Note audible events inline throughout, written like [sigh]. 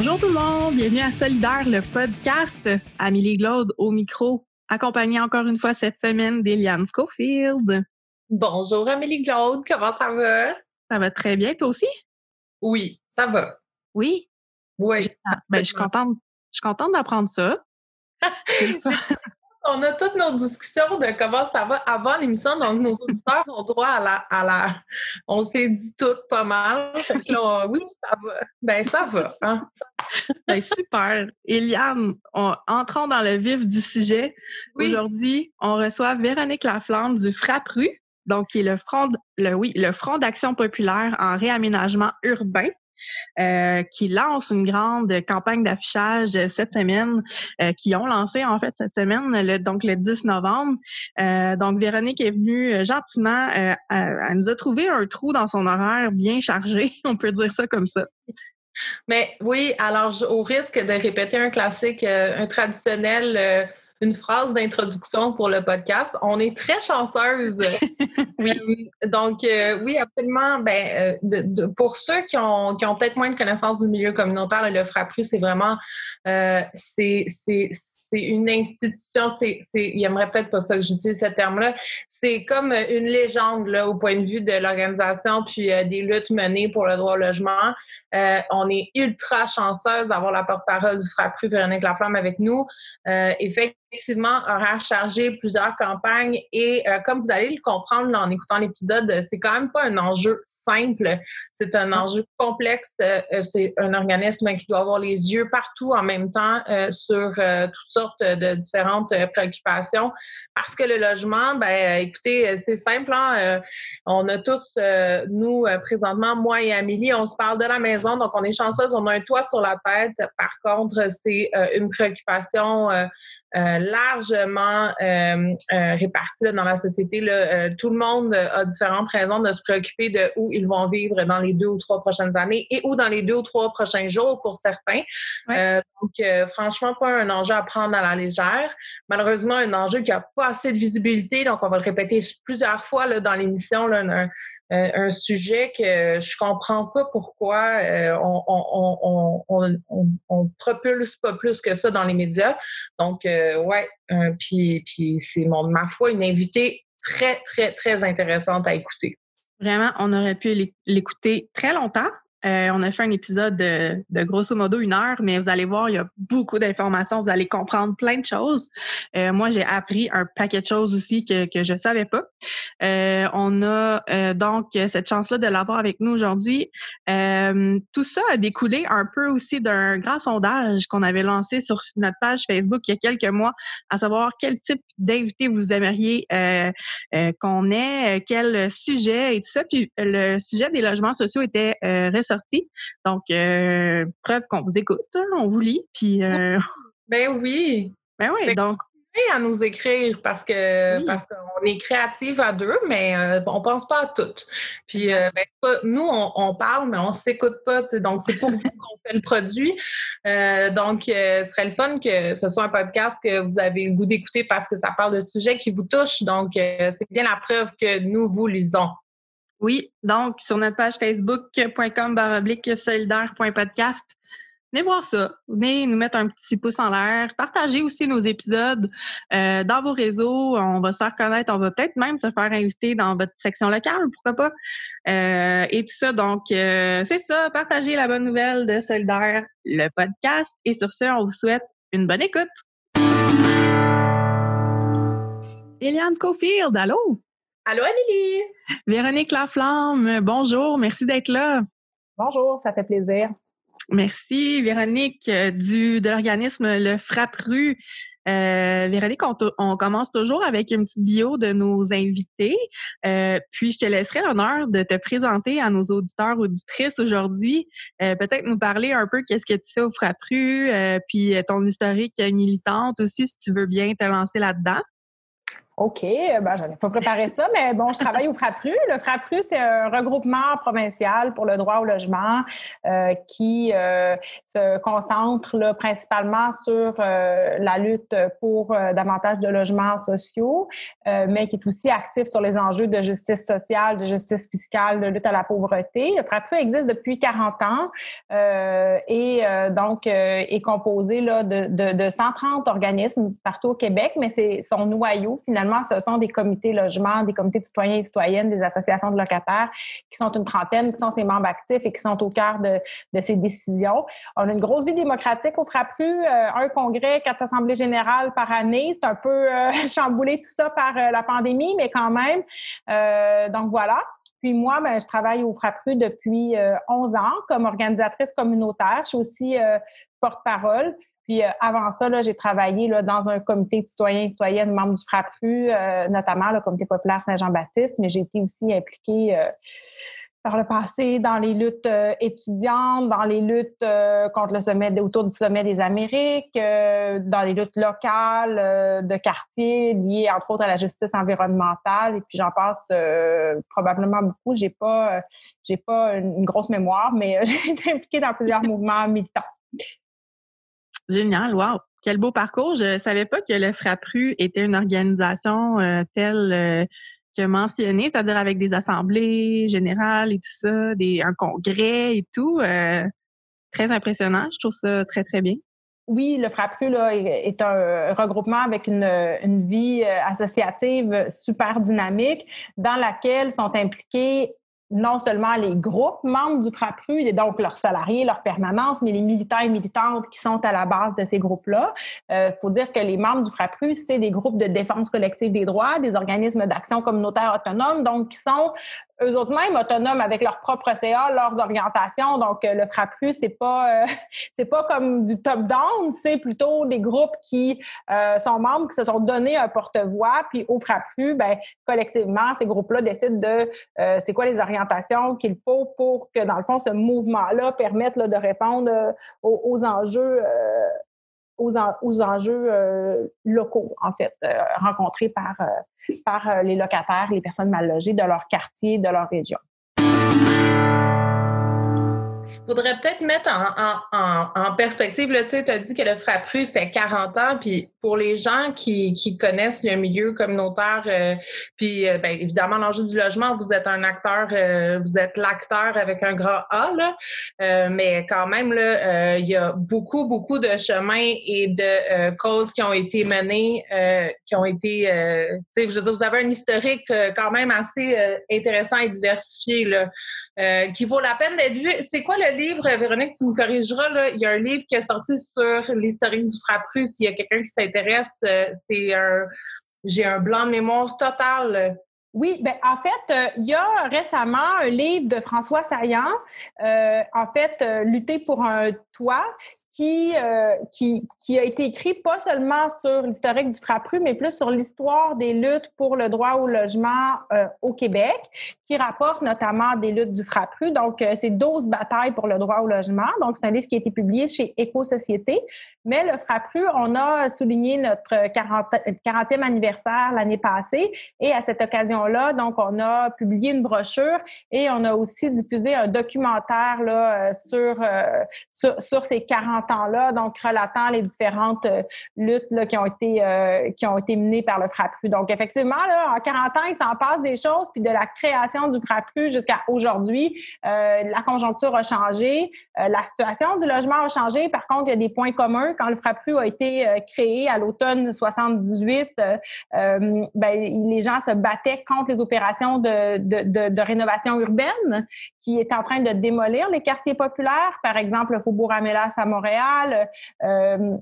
Bonjour tout le monde, bienvenue à Solidaire, le podcast. Amélie Glaude au micro, accompagnée encore une fois cette semaine d'Eliane Schofield. Bonjour Amélie Glaude, comment ça va? Ça va très bien, toi aussi? Oui, ça va. Oui? Oui. Ben, je suis contente, je suis contente d'apprendre ça. [laughs] on a toutes nos discussions de comment ça va avant l'émission, donc nos auditeurs ont droit à la. À la on s'est dit tout pas mal. oui, ça va. Ben, ça va. Hein? Ben, super. Eliane, entrons dans le vif du sujet. Aujourd'hui, on reçoit Véronique Laflamme du FRAPRU, donc qui est le front, le, oui, le Front d'action populaire en réaménagement urbain. Euh, qui lance une grande campagne d'affichage cette semaine, euh, qui ont lancé en fait cette semaine, le, donc le 10 novembre. Euh, donc Véronique est venue gentiment, elle nous a trouvé un trou dans son horaire bien chargé, [laughs] on peut dire ça comme ça. Mais oui, alors au risque de répéter un classique, un traditionnel une phrase d'introduction pour le podcast. On est très chanceuse. [laughs] oui. Euh, donc, euh, oui, absolument. Ben, euh, pour ceux qui ont, qui ont peut-être moins de connaissances du milieu communautaire, le FRAPRU, c'est vraiment c'est c'est une institution, c'est, il aimerait peut-être pas ça que j'utilise ce terme-là, c'est comme une légende là, au point de vue de l'organisation puis euh, des luttes menées pour le droit au logement. Euh, on est ultra chanceuse d'avoir la porte-parole du FRAPRU, Véronique Laflamme, avec nous. Euh, effectivement, horaire chargé, plusieurs campagnes et comme vous allez le comprendre en écoutant l'épisode, c'est quand même pas un enjeu simple, c'est un enjeu complexe. c'est un organisme qui doit avoir les yeux partout en même temps sur toutes sortes de différentes préoccupations parce que le logement, ben écoutez, c'est simple. Hein? on a tous, nous, présentement, moi et Amélie, on se parle de la maison, donc on est chanceuse, on a un toit sur la tête. Par contre, c'est une préoccupation euh, largement euh, euh, répartis dans la société. Là. tout le monde a différentes raisons de se préoccuper de où ils vont vivre dans les deux ou trois prochaines années et ou dans les deux ou trois prochains jours pour certains. donc, franchement, pas un enjeu à prendre à la légère. Malheureusement, un enjeu qui n'a pas assez de visibilité. Donc, on va le répéter plusieurs fois là, dans l'émission. Là, euh, un sujet que je comprends pas pourquoi euh, on, on, propulse pas plus que ça dans les médias. Donc, euh, ouais, puis, puis c'est mon, ma foi une invitée très, très, très intéressante à écouter. Vraiment, on aurait pu l'écouter très longtemps. Euh, on a fait un épisode de, de, grosso modo une heure, mais vous allez voir, il y a beaucoup d'informations, vous allez comprendre plein de choses. Euh, moi, j'ai appris un paquet de choses aussi que, que je savais pas. Euh, on a donc cette chance-là de l'avoir avec nous aujourd'hui. tout ça a découlé un peu aussi d'un grand sondage qu'on avait lancé sur notre page Facebook il y a quelques mois, à savoir quel type d'invité vous aimeriez qu'on ait, quel sujet et tout ça. Puis le sujet des logements sociaux était sorti. Donc, euh, preuve qu'on vous écoute, hein, on vous lit. Puis, euh, ben oui. Ben oui, donc à nous écrire parce que parce qu'on est créative à deux, mais euh, on pense pas à toutes. Puis ben, nous, on, parle, mais on s'écoute pas. Donc, c'est pour vous [laughs] qu'on fait le produit. donc, ce serait le fun que ce soit un podcast que vous avez le goût d'écouter parce que ça parle de sujets qui vous touchent. Donc, c'est bien la preuve que nous vous lisons. Oui, donc sur notre page facebook.com baroblique solidaire.podcast. Venez voir ça. Venez nous mettre un petit pouce en l'air. Partagez aussi nos épisodes euh, dans vos réseaux. On va se faire connaître. On va peut-être même se faire inviter dans votre section locale, pourquoi pas. Euh, et tout ça. Donc, euh, c'est ça. Partagez la bonne nouvelle de Solidaire, le podcast. Et sur ce, on vous souhaite une bonne écoute. Eliane Cofield, allô? Allô, Amélie! Véronique Laflamme, bonjour, merci d'être là. Bonjour, ça fait plaisir. Merci, Véronique, euh, du, de l'organisme Le Frappru. Euh, Véronique, on, commence toujours avec une petite bio de nos invités. Euh, puis, je te laisserai l'honneur de te présenter à nos auditeurs, auditrices aujourd'hui. Peut-être nous parler un peu qu'est-ce que tu fais au Frappru, puis ton historique militante aussi, si tu veux bien te lancer là-dedans. OK, ben, je n'avais pas préparé ça, mais bon, je travaille au FRAPRU. Le FRAPRU, c'est un regroupement provincial pour le droit au logement euh, qui euh, se concentre principalement sur euh, la lutte pour davantage de logements sociaux, mais qui est aussi actif sur les enjeux de justice sociale, de justice fiscale, de lutte à la pauvreté. Le FRAPRU existe depuis 40 ans et donc est composé de, de 130 organismes partout au Québec, mais c'est son noyau finalement ce sont des comités logement, des comités de citoyens et citoyennes, des associations de locataires qui sont une trentaine, qui sont ses membres actifs et qui sont au cœur de, ces décisions. On a une grosse vie démocratique au FRAPRU, euh, un congrès, quatre assemblées générales par année. C'est un peu euh, [laughs] chamboulé tout ça par euh, la pandémie, mais quand même. donc voilà. Puis moi, ben, je travaille au FRAPRU depuis 11 ans comme organisatrice communautaire. Je suis aussi porte-parole. Puis euh, avant ça, j'ai travaillé là, dans un comité de citoyens et citoyennes membres du FRAPRU, euh, notamment le comité populaire Saint-Jean-Baptiste, mais j'ai été aussi impliquée euh, par le passé dans les luttes étudiantes, dans les luttes contre le sommet, autour du sommet des Amériques, dans les luttes locales de quartier liées entre autres à la justice environnementale. Et puis j'en passe probablement beaucoup. J'ai pas, j'ai pas une grosse mémoire, mais [laughs] j'ai été impliquée dans plusieurs [laughs] mouvements militants. Génial, wow! Quel beau parcours. Je savais pas que le FRAPRU était une organisation euh, telle euh, que mentionnée, c'est-à-dire avec des assemblées générales et tout ça, des, un congrès et tout. Euh, très impressionnant. Je trouve ça très, très bien. Oui, le FRAPRU là, est un regroupement avec une, une vie associative super dynamique dans laquelle sont impliqués non seulement les groupes membres du FRAPRU, et donc leurs salariés, leurs permanences, mais les militants et militantes qui sont à la base de ces groupes-là. Il euh, faut dire que les membres du FRAPRU, c'est des groupes de défense collective des droits, des organismes d'action communautaire autonomes, donc qui sont eux autres mêmes autonomes avec leur propre CA, leurs orientations. Donc, euh, le FRAPRU, c'est pas, euh, [laughs] c'est pas comme du top-down, c'est plutôt des groupes qui euh, sont membres, qui se sont donné un porte-voix. Puis au FRAPRU, ben, collectivement, ces groupes-là décident de c'est quoi les orientations qu'il faut pour que, dans le fond, ce mouvement-là permette là, de répondre aux, aux enjeux aux, enjeux euh, locaux, en fait, euh, rencontrés par, euh, par les locataires, les personnes mal logées de leur quartier, de leur région. Faudrait peut-être mettre en, perspective, tu as dit que le FRAPRU, c'était 40 ans, puis pour les gens qui, connaissent le milieu communautaire, euh, puis euh, ben, évidemment, l'enjeu du logement, vous êtes un acteur, euh, vous êtes l'acteur avec un grand A, là, mais quand même, là, il y a beaucoup, beaucoup de chemins et de causes qui ont été menées, qui ont été, je veux dire, vous avez un historique quand même assez intéressant et diversifié, là. Euh, qui vaut la peine d'être vu. C'est quoi le livre, Véronique, tu me corrigeras, là? Il y a un livre qui est sorti sur l'historique du Frappru. S'il y a quelqu'un qui s'intéresse, euh, c'est un... J'ai un blanc de mémoire total. Oui, ben en fait, euh, il y a récemment un livre de François Saillant, en fait, Lutter pour un toit, qui, qui, qui a été écrit pas seulement sur l'historique du Frappru, mais plus sur l'histoire des luttes pour le droit au logement au Québec, qui rapporte notamment des luttes du Frappru. Donc, euh, c'est 12 batailles pour le droit au logement. Donc, c'est un livre qui a été publié chez Éco-Société. Mais le Frappru, on a souligné notre 40, 40e anniversaire l'année passée. Et à cette occasion-là, donc, on a publié une brochure et on a aussi diffusé un documentaire là, euh, sur, euh, sur, sur, ces 40 ans-là, donc relatant les différentes luttes là, qui, ont été, menées par le Frappru. Donc, effectivement, en 40 ans, il s'en passe des choses, puis de la création du FRAPRU jusqu'à aujourd'hui, euh, la conjoncture a changé, euh, la situation du logement a changé. Par contre, il y a des points communs. Quand le FRAPRU a été euh, créé à l'automne 78, ben, les gens se battaient contre les opérations de, rénovation urbaine qui est en train de démolir les quartiers populaires, par exemple le Faubourg Amélas à Montréal, Montréal. Euh,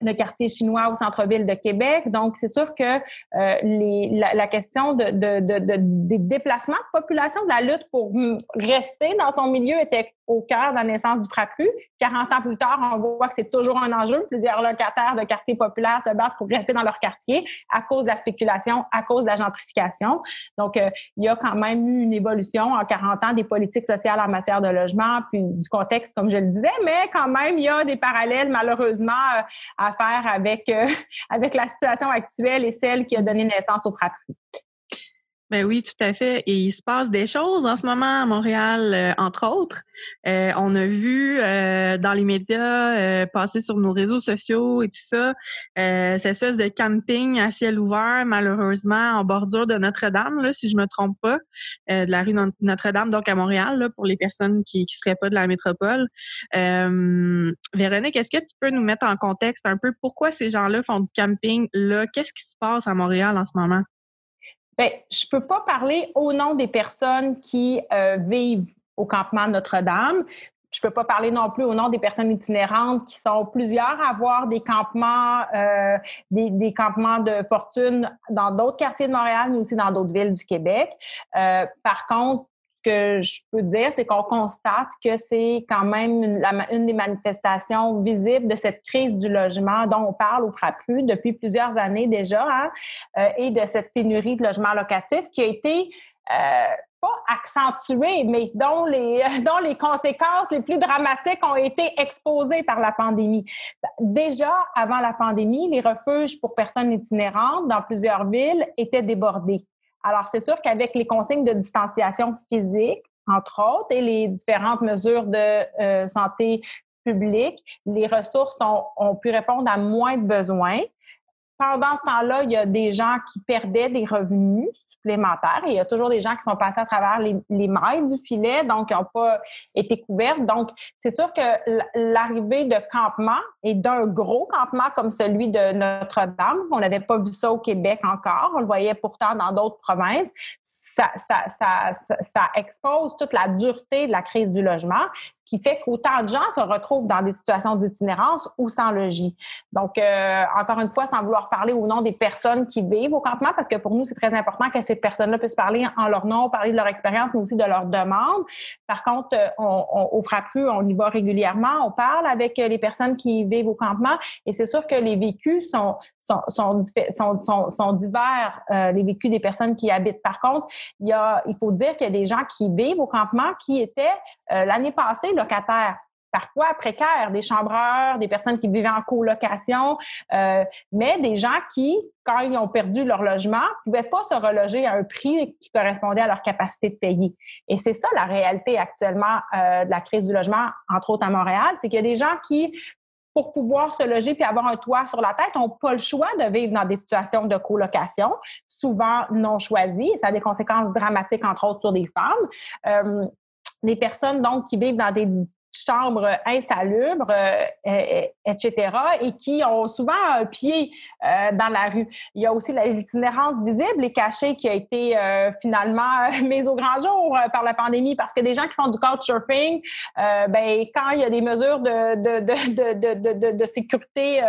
le quartier chinois au centre-ville de Québec. Donc, c'est sûr que euh, les, la, la, question de, de, de, des déplacements de population, de la lutte pour rester dans son milieu était au cœur de la naissance du FRAPRU. 40 ans plus tard, on voit que c'est toujours un enjeu. Plusieurs locataires de quartiers populaires se battent pour rester dans leur quartier à cause de la spéculation, à cause de la gentrification. Donc, euh, il y a quand même eu une évolution en 40 ans des politiques sociales en matière de logement, puis du contexte, comme je le disais, mais quand même, il y a des parallèles, malheureusement, à faire avec, [laughs] avec la situation actuelle et celle qui a donné naissance au FRAPRU. Ben oui, tout à fait. Et il se passe des choses en ce moment à Montréal, euh, entre autres. Euh, on a vu euh, dans les médias passer sur nos réseaux sociaux et tout ça, cette espèce de camping à ciel ouvert, malheureusement en bordure de Notre-Dame, si je me trompe pas, de la rue Notre-Dame, donc à Montréal, là, pour les personnes qui qui seraient pas de la métropole. Véronique, est-ce que tu peux nous mettre en contexte un peu pourquoi ces gens-là font du camping là? Qu'est-ce qui se passe à Montréal en ce moment? Bien, je ne peux pas parler au nom des personnes qui euh, vivent au campement Notre-Dame. Je ne peux pas parler non plus au nom des personnes itinérantes qui sont plusieurs à avoir des campements, euh, des, campements de fortune dans d'autres quartiers de Montréal, mais aussi dans d'autres villes du Québec. Euh, par contre, que je peux dire, c'est qu'on constate que c'est quand même une, des manifestations visibles de cette crise du logement dont on parle au FRAPU depuis plusieurs années déjà, hein, euh, et de cette pénurie de logements locatifs qui a été euh, pas accentuée, mais dont les, [laughs] dont les conséquences les plus dramatiques ont été exposées par la pandémie. Déjà, avant la pandémie, les refuges pour personnes itinérantes dans plusieurs villes étaient débordés. Alors, c'est sûr qu'avec les consignes de distanciation physique, entre autres, et les différentes mesures de euh, santé publique, les ressources ont, pu répondre à moins de besoins. Pendant ce temps-là, il y a des gens qui perdaient des revenus Et il y a toujours des gens qui sont passés à travers les, les mailles du filet, donc qui n'ont pas été couvertes. Donc, c'est sûr que l'arrivée de campements et d'un gros campement comme celui de Notre-Dame, on n'avait pas vu ça au Québec encore, on le voyait pourtant dans d'autres provinces, ça, expose toute la dureté de la crise du logement qui fait qu'autant de gens se retrouvent dans des situations d'itinérance ou sans logis. Donc, euh, encore une fois, sans vouloir parler au nom des personnes qui vivent au campement, parce que pour nous, c'est très important que ces personnes-là puissent parler en leur nom, parler de leur expérience, mais aussi de leur demande. Par contre, euh, on, on, au FRAPRU, on y va régulièrement, on parle avec les personnes qui vivent au campement, et c'est sûr que les vécus sont, sont, sont, divers, euh, les vécus des personnes qui habitent. Par contre, il, y a, il faut dire qu'il y a des gens qui vivent au campement qui étaient euh, l'année passée locataires parfois précaires, des chambreurs, des personnes qui vivaient en colocation, euh, mais des gens qui, quand ils ont perdu leur logement, pouvaient pas se reloger à un prix qui correspondait à leur capacité de payer. Et c'est ça la réalité actuellement de la crise du logement, entre autres à Montréal, c'est qu'il y a des gens qui pour pouvoir se loger puis avoir un toit sur la tête, n'ont pas le choix de vivre dans des situations de colocation, souvent non choisies. Ça a des conséquences dramatiques, entre autres, sur des femmes. Euh, des personnes donc qui vivent dans des chambres insalubres, euh, etc., et qui ont souvent un pied euh, dans la rue. Il y a aussi l'itinérance visible et cachée qui a été euh, finalement [laughs] mise au grand jour par la pandémie parce que des gens qui font du couchsurfing, ben, quand il y a des mesures de, de, de, de, de, de sécurité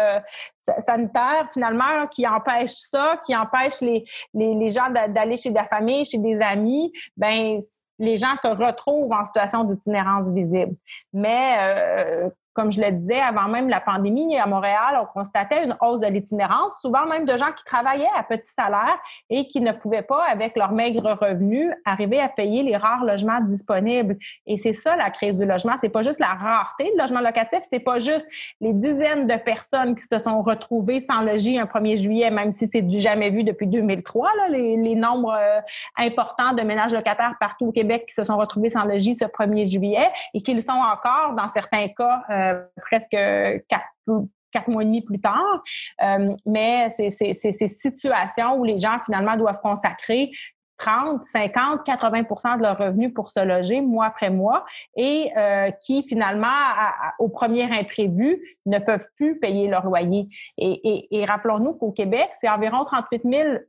sanitaire, finalement, qui empêchent ça, qui empêchent les, les, les gens d'aller chez la famille, chez des amis, ben les gens se retrouvent en situation d'itinérance visible. Mais euh, comme je le disais, avant même la pandémie, à Montréal, on constatait une hausse de l'itinérance, souvent même de gens qui travaillaient à petit salaire et qui ne pouvaient pas, avec leurs maigres revenus, arriver à payer les rares logements disponibles. Et c'est ça la crise du logement. C'est pas juste la rareté de logement locatif, c'est pas juste les dizaines de personnes qui se sont retrouvées sans logis un 1er juillet, même si c'est du jamais vu depuis 2003, là, les, nombres euh, importants de ménages locataires partout au Québec qui se sont retrouvés sans logis ce 1er juillet et qui le sont encore dans certains cas. Euh, presque quatre, mois et demi plus tard. Euh, mais c'est ces situations où les gens finalement doivent consacrer 30, 50, 80% de leurs revenus pour se loger mois après mois et euh, qui finalement, au premier imprévu, ne peuvent plus payer leur loyer. Et, rappelons-nous qu'au Québec, c'est environ 38 000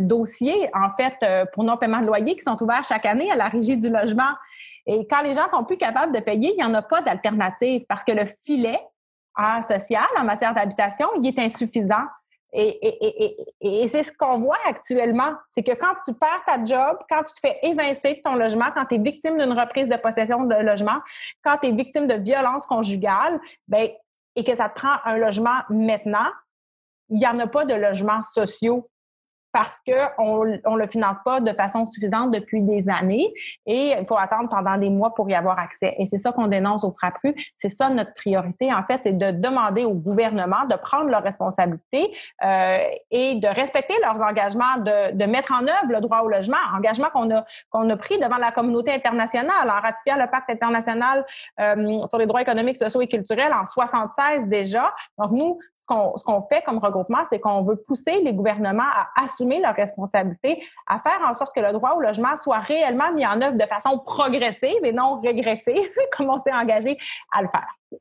dossiers, en fait, pour non-paiement de loyer qui sont ouverts chaque année à la Régie du logement. Et quand les gens sont plus capables de payer, il n'y en a pas d'alternative parce que le filet social en matière d'habitation, il est insuffisant. Et, c'est ce qu'on voit actuellement, c'est que quand tu perds ta job, quand tu te fais évincer de ton logement, quand tu es victime d'une reprise de possession de logement, quand tu es victime de violence conjugale, ben, et que ça te prend un logement maintenant, il n'y en a pas de logements sociaux parce qu'on ne le finance pas de façon suffisante depuis des années et il faut attendre pendant des mois pour y avoir accès. Et c'est ça qu'on dénonce au FRAPRU. C'est ça notre priorité, en fait, c'est de demander au gouvernement de prendre leurs responsabilités euh, et de respecter leurs engagements, de, de, mettre en œuvre le droit au logement, engagement qu'on a, qu'on a pris devant la communauté internationale en ratifiant le pacte international euh, sur les droits économiques, sociaux et culturels en 76 déjà. Donc, nous, ce qu'on fait comme regroupement, c'est qu'on veut pousser les gouvernements à assumer leurs responsabilités, à faire en sorte que le droit au logement soit réellement mis en œuvre de façon progressive et non régressive, [laughs] comme on s'est engagé à le faire.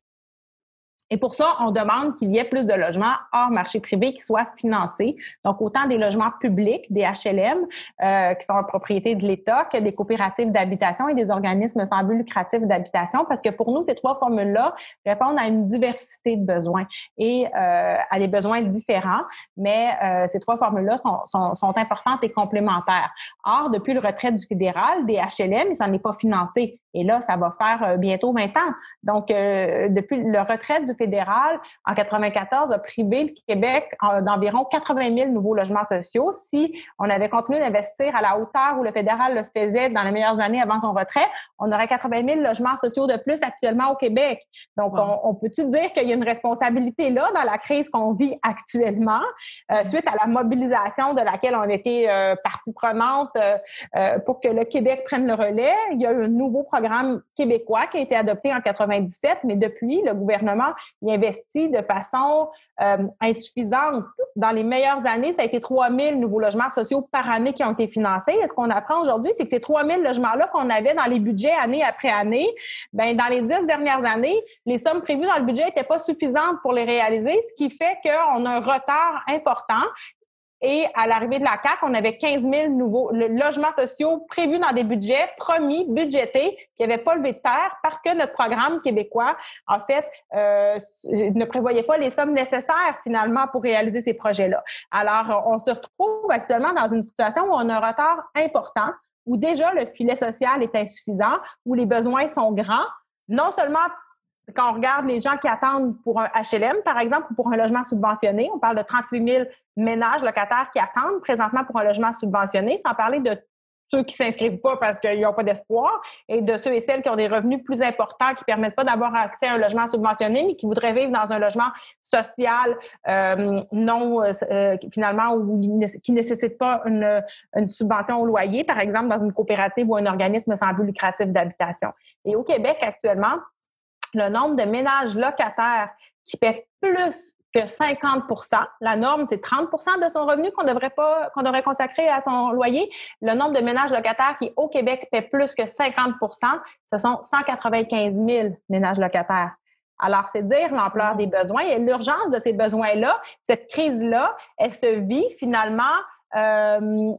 Et pour ça, on demande qu'il y ait plus de logements hors marché privé qui soient financés. Donc, autant des logements publics, des HLM, euh, qui sont en propriété de l'État, que des coopératives d'habitation et des organismes sans but lucratif d'habitation, parce que pour nous, ces trois formules-là répondent à une diversité de besoins et euh, à des besoins différents, mais euh, ces trois formules-là sont, sont, sont, importantes et complémentaires. Or, depuis le retrait du fédéral, des HLM, ça n'est pas financé. Et là, ça va faire euh, bientôt 20 ans. Donc, euh, depuis le retrait du fédéral en 94 a privé le Québec d'environ 80 000 nouveaux logements sociaux. Si on avait continué d'investir à la hauteur où le fédéral le faisait dans les meilleures années avant son retrait, on aurait 80 000 logements sociaux de plus actuellement au Québec. Donc, on, peut-tu dire qu'il y a une responsabilité là dans la crise qu'on vit actuellement, euh, suite à la mobilisation de laquelle on était partie prenante pour que le Québec prenne le relais? Il y a eu un nouveau programme québécois qui a été adopté en 97, mais depuis, le gouvernement y investit de façon euh, insuffisante. Dans les meilleures années, ça a été 3 000 nouveaux logements sociaux par année qui ont été financés. Et ce qu'on apprend aujourd'hui, c'est que ces 3 000 logements-là qu'on avait dans les budgets année après année, ben dans les dix dernières années, les sommes prévues dans le budget n'étaient pas suffisantes pour les réaliser, ce qui fait qu'on a un retard important et à l'arrivée de la CAC, on avait 15 000 nouveaux logements sociaux prévus dans des budgets promis, budgétés, qui n'avaient pas levé de terre parce que notre programme québécois, en fait, euh, ne prévoyait pas les sommes nécessaires finalement pour réaliser ces projets-là. Alors, on se retrouve actuellement dans une situation où on a un retard important, où déjà le filet social est insuffisant, où les besoins sont grands, non seulement quand on regarde les gens qui attendent pour un HLM, par exemple, ou pour un logement subventionné, on parle de 38 000 ménages locataires qui attendent présentement pour un logement subventionné, sans parler de ceux qui s'inscrivent pas parce qu'ils n'ont pas d'espoir et de ceux et celles qui ont des revenus plus importants qui permettent pas d'avoir accès à un logement subventionné mais qui voudraient vivre dans un logement social euh, non euh, euh, finalement ou qui nécessite pas une, une, subvention au loyer par exemple dans une coopérative ou un organisme sans but lucratif d'habitation. Et au Québec actuellement, le nombre de ménages locataires qui paient plus que 50% La norme, c'est 30% de son revenu qu'on devrait pas, qu'on devrait consacrer à son loyer. Le nombre de ménages locataires qui, au Québec, paient plus que 50% ce sont 195 000 ménages locataires. Alors, c'est dire l'ampleur des besoins et l'urgence de ces besoins-là. Cette crise-là, elle se vit finalement euh,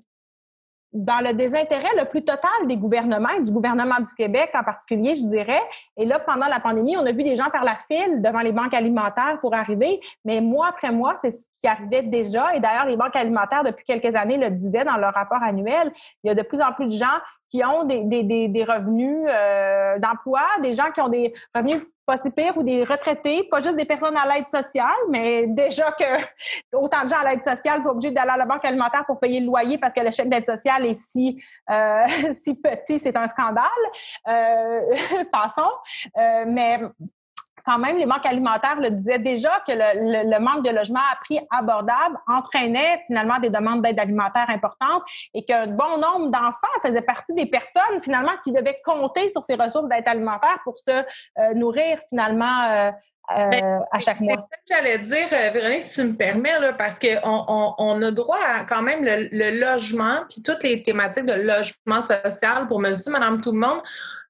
dans le désintérêt le plus total des gouvernements, et du gouvernement du Québec en particulier, je dirais. Et là, pendant la pandémie, on a vu des gens faire la file devant les banques alimentaires pour arriver, mais mois après mois, c'est ce qui arrivait déjà. Et d'ailleurs, les banques alimentaires, depuis quelques années, le disaient dans leur rapport annuel, il y a de plus en plus de gens qui ont des, des, des, revenus euh, d'emploi, des gens qui ont des revenus pas si pires ou des retraités, pas juste des personnes à l'aide sociale, mais déjà que [laughs] autant de gens à l'aide sociale sont obligés d'aller à la banque alimentaire pour payer le loyer parce que le chèque d'aide sociale est si, euh, [laughs] si petit, c'est un scandale. Euh, [laughs] passons. Euh, mais quand même, les banques alimentaires le disaient déjà que le, manque de logements à prix abordable entraînait finalement des demandes d'aide alimentaire importantes et qu'un bon nombre d'enfants faisaient partie des personnes finalement qui devaient compter sur ces ressources d'aide alimentaire pour se euh, nourrir finalement euh, ben, à chaque mois. C'est que j'allais dire, Véronique, si tu me permets, là, parce qu'on on, a droit à quand même le, logement, puis toutes les thématiques de logement social pour monsieur, madame, tout le monde.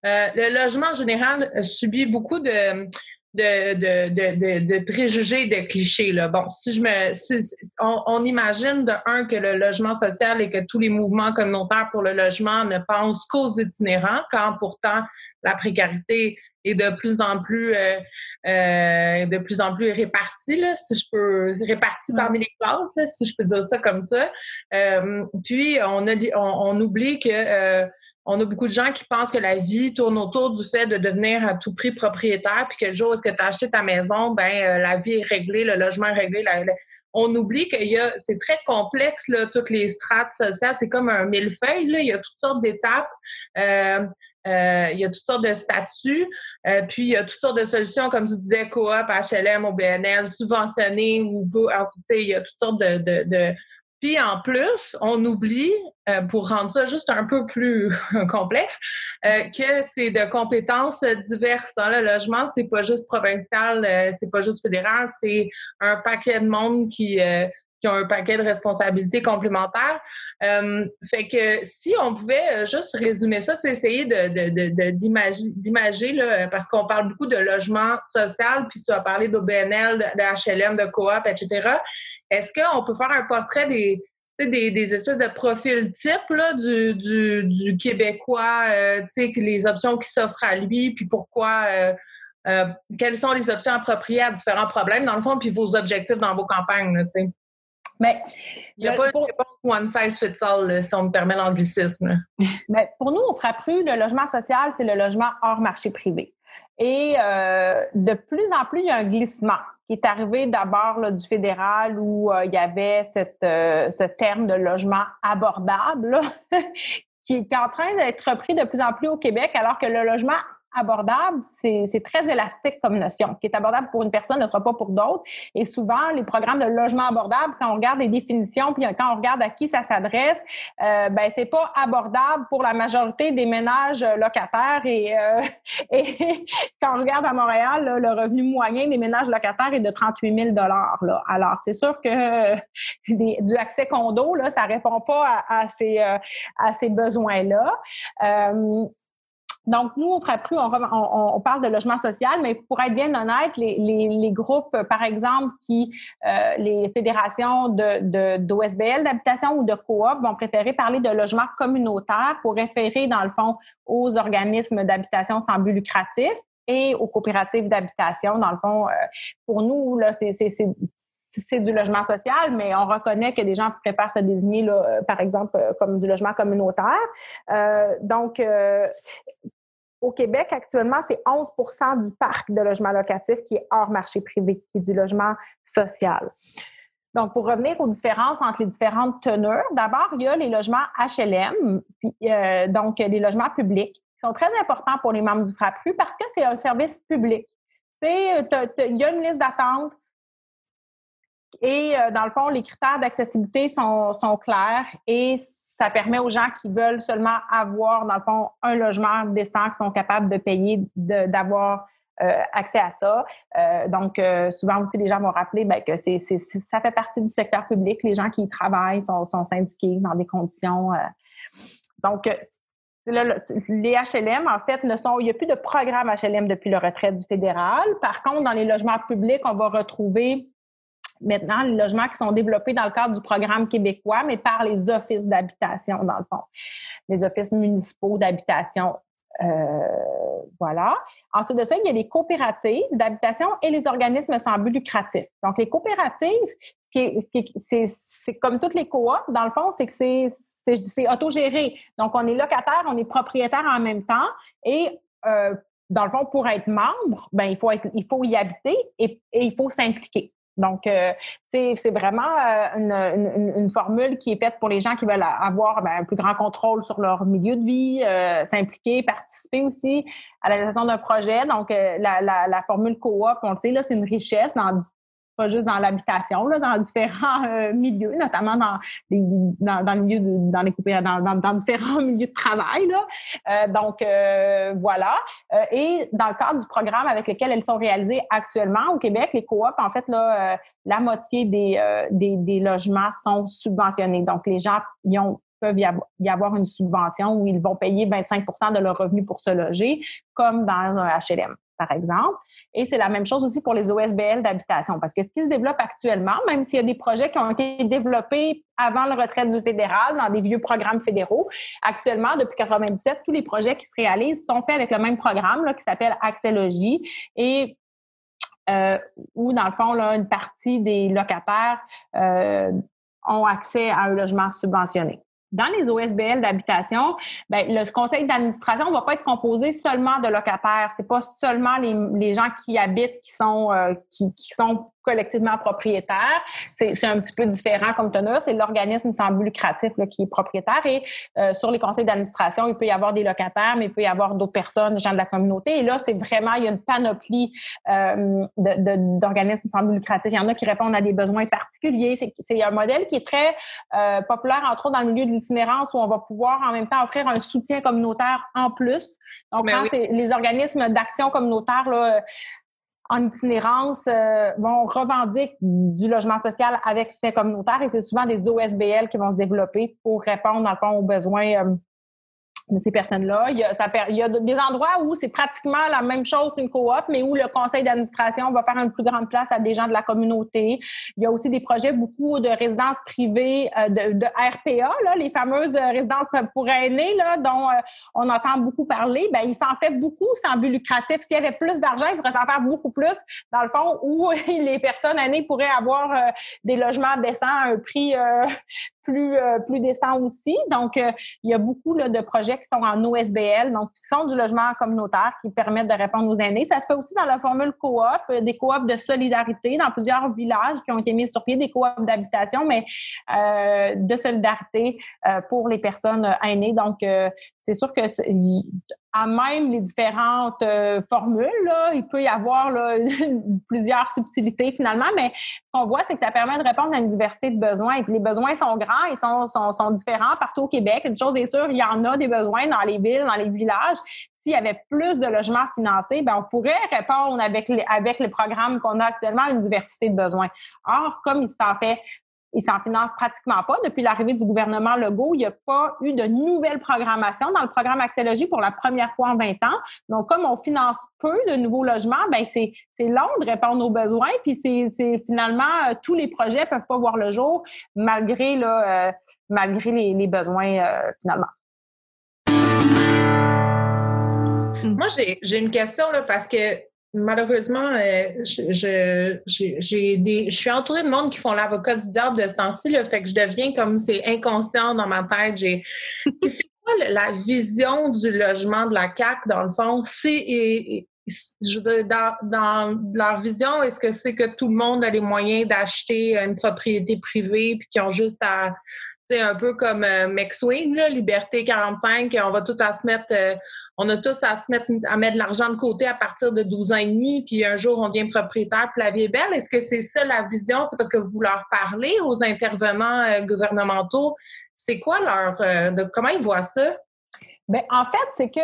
le logement en général subit beaucoup de de, de, de, de, préjugés, de clichés. Là. Bon, si je me, on, imagine de un que le logement social et que tous les mouvements communautaires pour le logement ne pensent qu'aux itinérants, quand pourtant la précarité est de plus en plus, euh, euh, de plus en plus répartie, là, si je peux, répartie parmi les classes, là, si je peux dire ça comme ça. Euh, puis on, a, on, on oublie que on a beaucoup de gens qui pensent que la vie tourne autour du fait de devenir à tout prix propriétaire, puis que le jour où est-ce que tu as acheté ta maison, ben euh, la vie est réglée, le logement est réglé, on oublie que c'est très complexe, là, toutes les strates sociales. C'est comme un millefeuille, là. Il y a toutes sortes d'étapes. Euh, il y a toutes sortes de statuts, euh, puis il y a toutes sortes de solutions, comme tu disais, coop, HLM, OBNL, subventionné, ou il y a toutes sortes de, puis en plus, on oublie, euh, pour rendre ça juste un peu plus [laughs] complexe, que c'est de compétences diverses. Hein. Le logement, c'est pas juste provincial, c'est pas juste fédéral, c'est un paquet de monde qui qui ont un paquet de responsabilités complémentaires. Euh, fait que si on pouvait euh, juste résumer ça, essayer de, d'imager, là, parce qu'on parle beaucoup de logement social, puis tu as parlé d'OBNL, de HLM, de coop, etc. Est-ce qu'on peut faire un portrait des, des, espèces de profils types là, du, du, Québécois, euh, les options qui s'offrent à lui, puis pourquoi, quelles sont les options appropriées à différents problèmes, dans le fond, puis vos objectifs dans vos campagnes. Là, mais il n'y a pas de one size fits all, si on me permet l'anglicisme. [laughs] Mais pour nous, au Frappru, le logement social, c'est le logement hors marché privé. Et euh, de plus en plus, il y a un glissement qui est arrivé d'abord du fédéral où euh, il y avait cette, euh, ce terme de logement abordable [laughs] qui est en train d'être repris de plus en plus au Québec, alors que le logement abordable, c'est très élastique comme notion. Ce qui est abordable pour une personne ne sera pas pour d'autres. Et souvent, les programmes de logement abordable, quand on regarde les définitions, puis quand on regarde à qui ça s'adresse, euh, ben c'est pas abordable pour la majorité des ménages locataires. Et, euh, [laughs] et quand on regarde à Montréal, le revenu moyen des ménages locataires est de 38 000 là. Alors, c'est sûr que du accès condo, là, ça répond pas à, ces, euh, à ces besoins-là. Donc, nous, au Frappru, on, on, on, parle de logement social, mais pour être bien honnête, les, les, les groupes, par exemple, qui, euh, les fédérations de, d'OSBL d'habitation ou de coop vont préférer parler de logement communautaire pour référer, dans le fond, aux organismes d'habitation sans but lucratif et aux coopératives d'habitation. Dans le fond, euh, pour nous, là, c'est, c'est, du logement social, mais on reconnaît que des gens préfèrent se désigner, là, euh, par exemple, euh, comme du logement communautaire. Euh, donc, au Québec, actuellement, c'est 11% du parc de logements locatifs qui est hors marché privé, qui est du logement social. Donc, pour revenir aux différences entre les différentes teneurs, d'abord, il y a les logements HLM, donc les logements publics, qui sont très importants pour les membres du FRAPRU parce que c'est un service public. Il y a une liste d'attente, et euh, dans le fond, les critères d'accessibilité sont, sont, clairs et ça permet aux gens qui veulent seulement avoir, dans le fond, un logement décent, qui sont capables de payer, d'avoir euh, accès à ça. Euh, donc, euh, souvent aussi, les gens vont rappeler ben, que c'est, ça fait partie du secteur public. Les gens qui y travaillent sont, sont syndiqués dans des conditions. donc, les HLM, en fait, ne sont, il n'y a plus de programme HLM depuis le retrait du fédéral. Par contre, dans les logements publics, on va retrouver maintenant les logements qui sont développés dans le cadre du programme québécois, mais par les offices d'habitation, dans le fond, les offices municipaux d'habitation. Euh, voilà. Ensuite de ça, il y a les coopératives d'habitation et les organismes sans but lucratif. Donc, les coopératives, c'est comme toutes les coops, dans le fond, c'est que c'est autogéré. Donc, on est locataire, on est propriétaire en même temps et euh, dans le fond, pour être membre, ben, il, faut il faut y habiter et il faut s'impliquer. Donc, euh, c'est vraiment euh, une, formule qui est faite pour les gens qui veulent avoir ben, un plus grand contrôle sur leur milieu de vie, euh, s'impliquer, participer aussi à la gestion d'un projet. Donc, la, la, la, formule coop, on le sait, là, c'est une richesse dans pas juste dans l'habitation, dans différents euh, milieux, notamment dans les, dans, dans, milieu dans les dans, différents [laughs] milieux de travail. Là. Euh, donc euh, voilà. et dans le cadre du programme avec lequel elles sont réalisées actuellement au Québec, les coops, en fait, là, la moitié des, des, logements sont subventionnés. Donc les gens ont peuvent y avoir une subvention où ils vont payer 25% de leur revenu pour se loger, comme dans un HLM par exemple. Et c'est la même chose aussi pour les OSBL d'habitation, parce que ce qui se développe actuellement, même s'il y a des projets qui ont été développés avant le retrait du fédéral dans des vieux programmes fédéraux, actuellement, depuis 97, tous les projets qui se réalisent sont faits avec le même programme qui s'appelle Accès et euh, où, dans le fond, une partie des locataires euh, ont accès à un logement subventionné. Dans les OSBL d'habitation, ben, le conseil d'administration ne va pas être composé seulement de locataires. C'est pas seulement les, gens qui habitent qui sont euh, qui, sont collectivement propriétaire. C'est un petit peu différent comme teneur. C'est l'organisme sans but lucratif qui est propriétaire. Et euh, sur les conseils d'administration, il peut y avoir des locataires, mais il peut y avoir d'autres personnes, des gens de la communauté. Et là, c'est vraiment, il y a une panoplie euh, d'organismes sans but lucratif. Il y en a qui répondent à des besoins particuliers. C'est un modèle qui est très euh, populaire, entre autres dans le milieu de l'itinérance, où on va pouvoir en même temps offrir un soutien communautaire en plus. Donc, quand les organismes d'action communautaire, là, en itinérance euh, revendiquer du logement social avec soutien communautaire et c'est souvent des OSBL qui vont se développer pour répondre dans le fond aux besoins euh, ces personnes-là. Il y a, des endroits où c'est pratiquement la même chose qu'une coop, mais où le conseil d'administration va faire une plus grande place à des gens de la communauté. Il y a aussi des projets, beaucoup de résidences privées euh, de, RPA, là, les fameuses résidences pour aînés, là, dont euh, on entend beaucoup parler. Ben, il s'en fait beaucoup sans but lucratif. S'il y avait plus d'argent, il pourrait s'en faire beaucoup plus, dans le fond, où [laughs] les personnes aînées pourraient avoir euh, des logements décents à un prix plus, euh, plus décent aussi. Donc, euh, il y a beaucoup là, de projets qui sont en OSBL, donc qui sont du logement communautaire, qui permettent de répondre aux aînés. Ça se fait aussi dans la formule coop, euh, des coops de solidarité dans plusieurs villages qui ont été mis sur pied, des coops d'habitation, mais de solidarité pour les personnes aînées. Donc, c'est sûr que à même les différentes euh, formules, il peut y avoir [laughs] plusieurs subtilités finalement, mais ce qu'on voit, c'est que ça permet de répondre à une diversité de besoins. Et les besoins sont grands, ils sont, différents partout au Québec. Une chose est sûre, il y en a des besoins dans les villes, dans les villages. S'il y avait plus de logements financés, ben on pourrait répondre avec les, avec les programmes qu'on a actuellement à une diversité de besoins. Or, comme il s'en fait il s'en finance pratiquement pas. Depuis l'arrivée du gouvernement Legault, il n'y a pas eu de nouvelle programmation dans le programme Accès pour la première fois en 20 ans. Donc, comme on finance peu de nouveaux logements, ben c'est long de répondre aux besoins. Puis c'est finalement euh, tous les projets peuvent pas voir le jour malgré là, euh, malgré les, les besoins euh, finalement. Moi, j'ai une question là, parce que Malheureusement, euh, je, j'ai des, je suis entourée de monde qui font l'avocat du diable de ce temps-ci, fait que je deviens comme c'est inconscient dans ma tête. [laughs] C'est quoi la vision du logement de la CAC dans le fond? Je veux dans, dans leur vision, est-ce que c'est que tout le monde a les moyens d'acheter une propriété privée puis qu'ils ont juste à c'est un peu comme euh, McSwing, Liberté 45, on va tout à se mettre, euh, on a tous à se mettre à mettre de l'argent de côté à partir de 12 ans et demi, puis un jour on devient propriétaire, puis la vie est belle. Est-ce que c'est ça la vision? Parce que vous leur parlez aux intervenants euh, gouvernementaux, c'est quoi leur de, comment ils voient ça? Bien, en fait, c'est que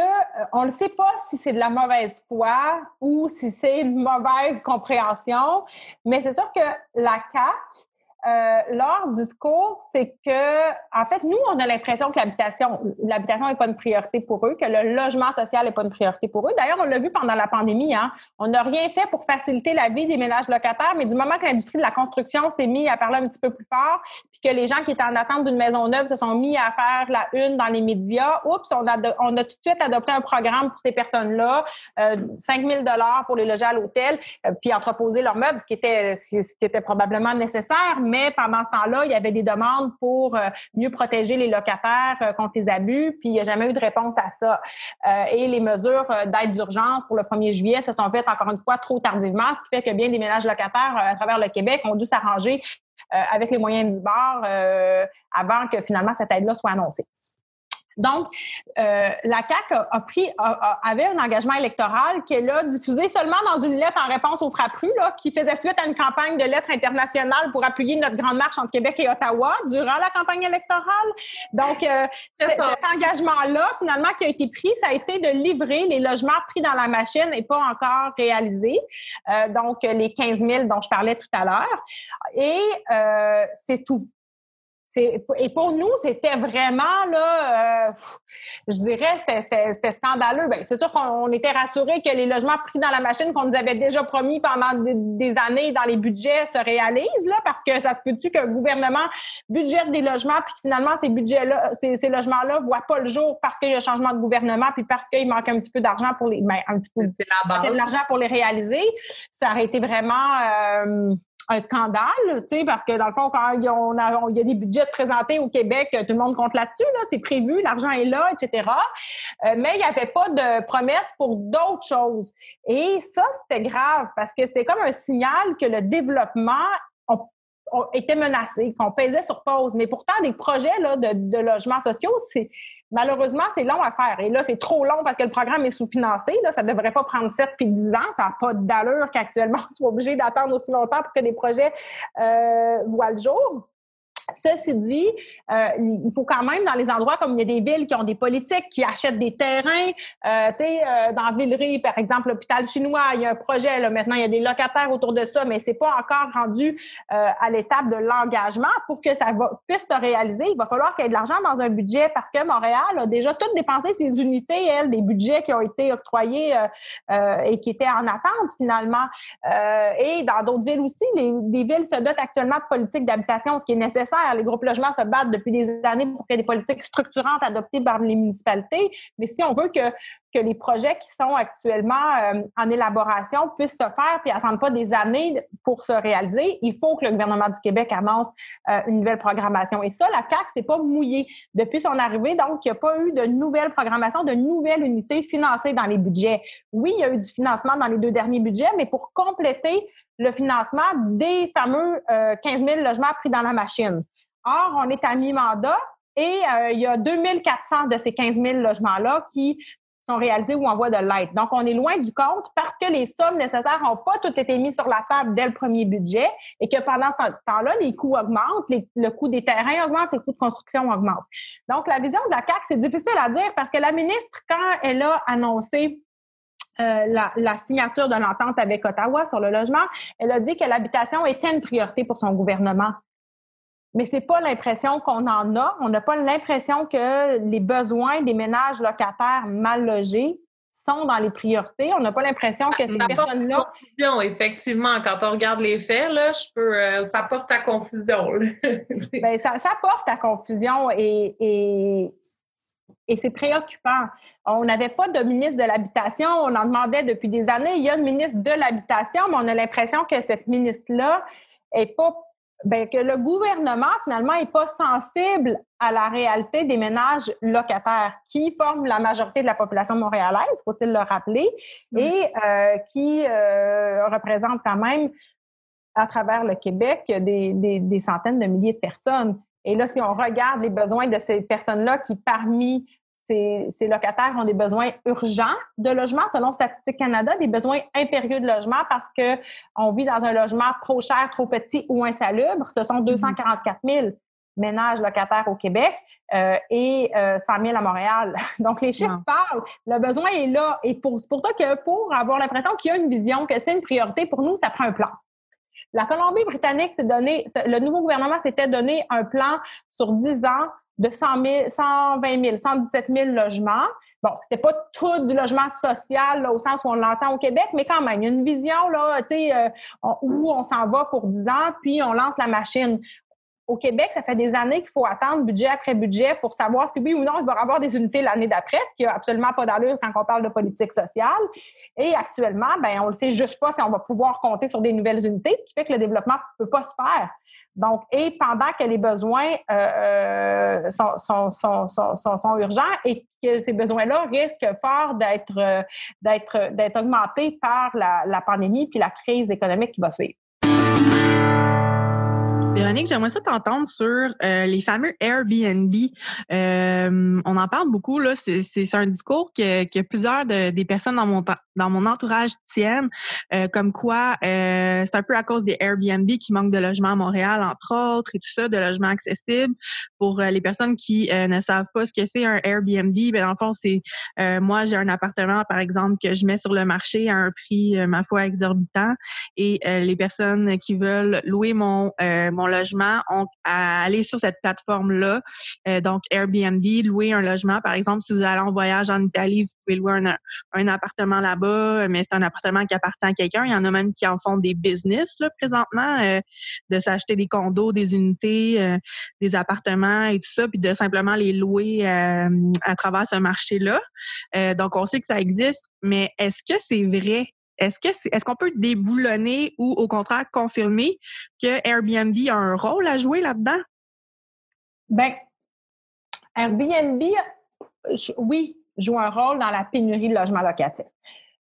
on ne sait pas si c'est de la mauvaise foi ou si c'est une mauvaise compréhension, mais c'est sûr que la CAC euh, leur discours, c'est que, en fait, nous, on a l'impression que l'habitation, l'habitation n'est pas une priorité pour eux, que le logement social n'est pas une priorité pour eux. D'ailleurs, on l'a vu pendant la pandémie. Hein? On n'a rien fait pour faciliter la vie des ménages locataires, mais du moment que l'industrie de la construction s'est mise à parler un petit peu plus fort, puis que les gens qui étaient en attente d'une maison neuve se sont mis à faire la une dans les médias, oups, on a, on a tout de suite adopté un programme pour ces personnes-là, euh, 5 000 pour les loger à l'hôtel, euh, puis entreposer leurs meubles, ce qui était, ce qui était probablement nécessaire, mais mais pendant ce temps-là, il y avait des demandes pour euh, mieux protéger les locataires euh, contre les abus, puis il n'y a jamais eu de réponse à ça. Euh, et les mesures d'aide d'urgence pour le 1er juillet se sont faites encore une fois trop tardivement, ce qui fait que bien des ménages locataires à travers le Québec ont dû s'arranger avec les moyens du bord avant que finalement cette aide-là soit annoncée. Donc, euh, la CAQ a, pris, avait un engagement électoral qu'elle a diffusé seulement dans une lettre en réponse aux Frappru, là, qui faisait suite à une campagne de lettres internationales pour appuyer notre grande marche entre Québec et Ottawa durant la campagne électorale. Donc, euh, cet engagement-là, finalement, qui a été pris, ça a été de livrer les logements pris dans la machine et pas encore réalisés. Euh, donc, les 15 000 dont je parlais tout à l'heure. Et euh, c'est tout et pour nous, c'était vraiment là, euh, je dirais, c'était scandaleux. Ben, c'est sûr qu'on était rassurés que les logements pris dans la machine qu'on nous avait déjà promis pendant des, années dans les budgets se réalisent là, parce que ça se peut-tu que le gouvernement budgète des logements puis que finalement ces budgets-là, ces, logements-là voient pas le jour parce qu'il y a un changement de gouvernement puis parce qu'il manque un petit peu d'argent pour les, ben, un petit peu de l'argent pour les réaliser. Ça aurait été vraiment euh, un scandale, tu sais, parce que dans le fond, quand il y a, des budgets présentés au Québec, tout le monde compte là-dessus, là, c'est prévu, l'argent est là, etc. Euh, mais il n'y avait pas de promesses pour d'autres choses. Et ça, c'était grave parce que c'était comme un signal que le développement était menacé, qu'on pesait sur pause. Mais pourtant, des projets là, de, de logements sociaux, c'est Malheureusement, c'est long à faire. Et là, c'est trop long parce que le programme est sous-financé. Là, ça ne devrait pas prendre 7 puis 10 ans. Ça n'a pas d'allure qu'actuellement, [laughs] on soit obligé d'attendre aussi longtemps pour que des projets euh, voient le jour. Ceci dit, euh, il faut quand même, dans les endroits comme il y a des villes qui ont des politiques, qui achètent des terrains, euh, tu sais, euh, dans Villeray, par exemple, l'hôpital chinois, il y a un projet, là, maintenant, il y a des locataires autour de ça, mais c'est pas encore rendu à l'étape de l'engagement. Pour que ça puisse se réaliser, il va falloir qu'il y ait de l'argent dans un budget parce que Montréal a déjà tout dépensé ses unités, elle, des budgets qui ont été octroyés et qui étaient en attente, finalement. et dans d'autres villes aussi, les, les villes se dotent actuellement de politiques d'habitation, ce qui est nécessaire les groupes logements se battent depuis des années pour qu'il y ait des politiques structurantes adoptées par les municipalités. Mais si on veut que, que les projets qui sont actuellement euh, en élaboration puissent se faire puis attendent pas des années pour se réaliser, il faut que le gouvernement du Québec annonce euh, une nouvelle programmation. Et ça, la CAQ s'est pas mouillée depuis son arrivée. Donc, il n'y a pas eu de nouvelle programmation, de nouvelles unités financées dans les budgets. Oui, il y a eu du financement dans les deux derniers budgets, mais pour compléter le financement des fameux 15 euh, 000 logements pris dans la machine. Or, on est à mi-mandat et euh, il y a 2400 de ces 15 000 logements-là qui sont réalisés ou en voie de l'aide. Donc, on est loin du compte parce que les sommes nécessaires n'ont pas toutes été mises sur la table dès le premier budget et que pendant ce temps-là, les coûts augmentent, le coût des terrains augmente, le coût de construction augmente. Donc, la vision de la CAC, c'est difficile à dire parce que la ministre, quand elle a annoncé euh, la, la, signature de l'entente avec Ottawa sur le logement, elle a dit que l'habitation était une priorité pour son gouvernement. Mais c'est pas l'impression qu'on en a. On n'a pas l'impression que les besoins des ménages locataires mal logés sont dans les priorités. On n'a pas l'impression que ces personnes-là. confusion, effectivement. Quand on regarde les faits, là, je peux, euh, ça porte à confusion. ben, ça, ça, porte à confusion et, et, et c'est préoccupant. On n'avait pas de ministre de l'Habitation. On en demandait depuis des années. Il y a une ministre de l'Habitation, mais on a l'impression que cette ministre-là est pas ben, que le gouvernement, finalement, n'est pas sensible à la réalité des ménages locataires qui forment la majorité de la population montréalaise, faut-il le rappeler, et euh, qui euh, représentent quand même à travers le Québec des, des, des, centaines de milliers de personnes. Et là, si on regarde les besoins de ces personnes-là qui, parmi ces, locataires ont des besoins urgents de logement, selon Statistique Canada, des besoins impérieux de logement parce que on vit dans un logement trop cher, trop petit ou insalubre. Ce sont 244 mhm. 000 ménages locataires au Québec euh, et 100 euh, 000 à Montréal. [laughs] Donc, les chiffres parlent. Le besoin est là. Et c'est pour ça que pour avoir l'impression qu'il y a une vision, que c'est une priorité, pour nous, ça prend un plan. La Colombie-Britannique s'est donné, le nouveau gouvernement s'était donné un plan sur 10 ans de 100 000, 120 000, 117 000 logements. Bon, c'était pas tout du logement social au sens où on l'entend au Québec, mais quand même, il y a une vision là, euh, où on s'en va pour 10 ans, puis on lance la machine. Au Québec, ça fait des années qu'il faut attendre budget après budget pour savoir si oui ou non il va y avoir des unités l'année d'après, ce qui n'a absolument pas d'allure quand on parle de politique sociale. Et actuellement, ben on ne sait juste pas si on va pouvoir compter sur des nouvelles unités, ce qui fait que le développement ne peut pas se faire. Donc, et pendant que les besoins euh, euh sont, urgents et que ces besoins-là risquent fort d'être euh, d'être d'être augmentés par la, la pandémie puis la crise économique qui va suivre. Véronique, j'aimerais ça t'entendre sur euh, les fameux Airbnb. Euh, on en parle beaucoup, là. C'est un discours que, que plusieurs de, des personnes dans mon, dans mon entourage tiennent, euh, comme quoi c'est un peu à cause des Airbnb qui manquent de logements à Montréal, entre autres, et tout ça, de logements accessibles. Pour les personnes qui ne savent pas ce que c'est un Airbnb, ben dans le fond, c'est moi, j'ai un appartement, par exemple, que je mets sur le marché à un prix, ma foi, exorbitant. Et les personnes qui veulent louer mon, mon logement à aller sur cette plateforme-là. Euh, donc, Airbnb, louer un logement. Par exemple, si vous allez en voyage en Italie, vous pouvez louer un, appartement là-bas, mais c'est un appartement qui appartient à quelqu'un. Il y en a même qui en font des business là, présentement, euh, de s'acheter des condos, des unités, euh, des appartements et tout ça, puis de simplement les louer à travers ce marché-là. donc, on sait que ça existe, mais est-ce que c'est vrai est-ce que est-ce qu'on peut déboulonner ou au contraire confirmer que Airbnb a un rôle à jouer là-dedans? Ben, Airbnb, oui, joue un rôle dans la pénurie de logements locatifs.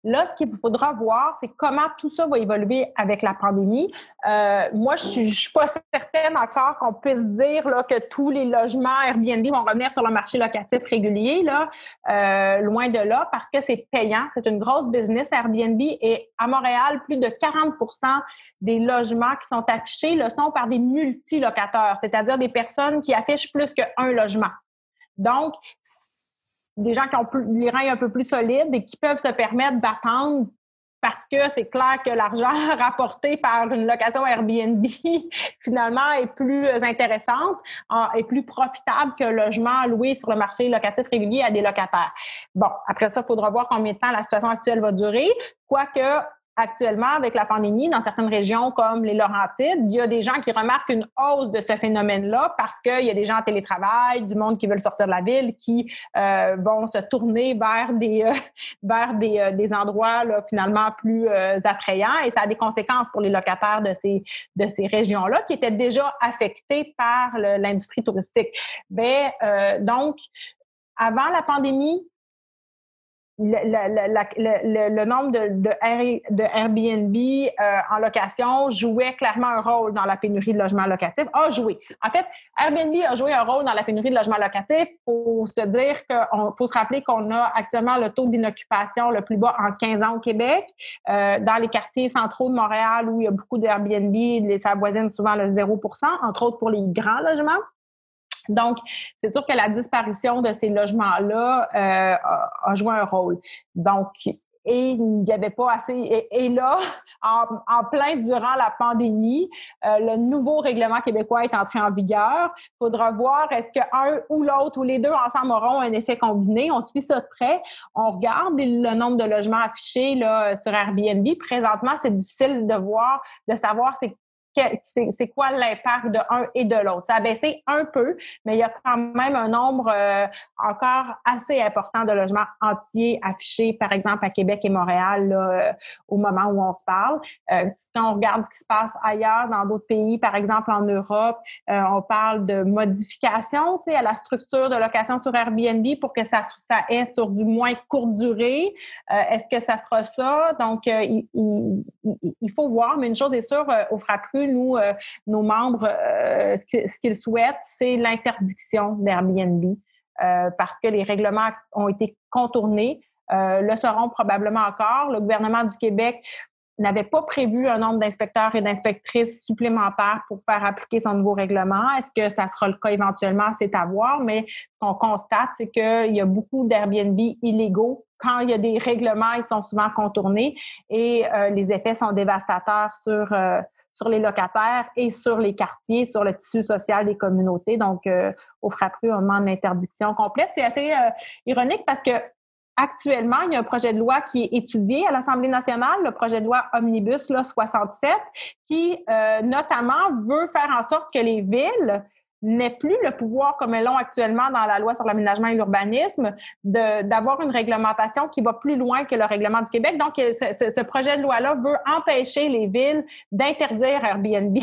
Là, ce qu'il faudra voir, c'est comment tout ça va évoluer avec la pandémie. Euh, moi, je ne suis pas certaine encore qu'on puisse dire là, que tous les logements Airbnb vont revenir sur le marché locatif régulier, là, euh, loin de là, parce que c'est payant. C'est une grosse business Airbnb et à Montréal, plus de 40% des logements qui sont affichés le sont par des multilocateurs, c'est-à-dire des personnes qui affichent plus qu'un logement. Donc, des gens qui ont plus, les reins un peu plus solides et qui peuvent se permettre d'attendre parce que c'est clair que l'argent [laughs] rapporté par une location Airbnb [laughs] finalement est plus intéressante et plus profitable que le logement loué sur le marché locatif régulier à des locataires. Bon, après ça, il faudra voir combien de temps la situation actuelle va durer. Quoique, actuellement, avec la pandémie, dans certaines régions comme les Laurentides, il y a des gens qui remarquent une hausse de ce phénomène-là parce qu'il y a des gens en télétravail, du monde qui veulent sortir de la ville, qui euh, vont se tourner vers des euh, [laughs] vers des, euh, des endroits là, finalement plus attrayants et ça a des conséquences pour les locataires de ces de ces régions-là qui étaient déjà affectés par l'industrie touristique. Ben donc avant la pandémie, le, le, nombre de, de, Airbnb euh, en location jouait clairement un rôle dans la pénurie de logements locatifs, a joué. En fait, Airbnb a joué un rôle dans la pénurie de logements locatifs. pour se dire qu'il faut se rappeler qu'on a actuellement le taux d'inoccupation le plus bas en 15 ans au Québec. Euh, dans les quartiers centraux de Montréal où il y a beaucoup d'Airbnb, ça avoisine souvent le 0% entre autres pour les grands logements. Donc, c'est sûr que la disparition de ces logements-là euh, a, joué un rôle. Donc, et il n'y avait pas assez. Et, là, [laughs] en, plein durant la pandémie, euh, le nouveau règlement québécois est entré en vigueur. Il faudra voir est-ce qu'un ou l'autre ou les deux ensemble auront un effet combiné. On suit ça de près. On regarde le nombre de logements affichés là, sur Airbnb. Présentement, c'est difficile de voir, de savoir c'est c'est quoi l'impact de un et de l'autre? Ça a baissé un peu, mais il y a quand même un nombre euh, encore assez important de logements entiers affichés, par exemple à Québec et Montréal, euh, au moment où on se parle. Euh, quand on regarde ce qui se passe ailleurs, dans d'autres pays, par exemple en Europe, on parle de modification à la structure de location sur Airbnb pour que ça, ça ait sur du moins courte durée. Est-ce que ça sera ça? Donc, il, faut voir, mais une chose est sûre, au Nous, euh, nos membres, euh, ce qu'ils souhaitent, c'est l'interdiction d'Airbnb euh, parce que les règlements ont été contournés, le seront probablement encore. Le gouvernement du Québec n'avait pas prévu un nombre d'inspecteurs et d'inspectrices supplémentaires pour faire appliquer son nouveau règlement. Est-ce que ça sera le cas éventuellement? C'est à voir, mais ce qu'on constate, c'est qu'il y a beaucoup d'Airbnb illégaux. Quand il y a des règlements, ils sont souvent contournés et les effets sont dévastateurs sur sur les locataires et sur les quartiers, sur le tissu social des communautés. Donc, euh, au Frappru, on demande l'interdiction complète. C'est assez euh, ironique parce que Actuellement, il y a un projet de loi qui est étudié à l'Assemblée nationale, le projet de loi Omnibus là, 67, qui euh, notamment veut faire en sorte que les villes n'est plus le pouvoir comme elles l'ont actuellement dans la loi sur l'aménagement et l'urbanisme d'avoir une réglementation qui va plus loin que le règlement du Québec. Donc, ce, ce projet de loi-là veut empêcher les villes d'interdire Airbnb.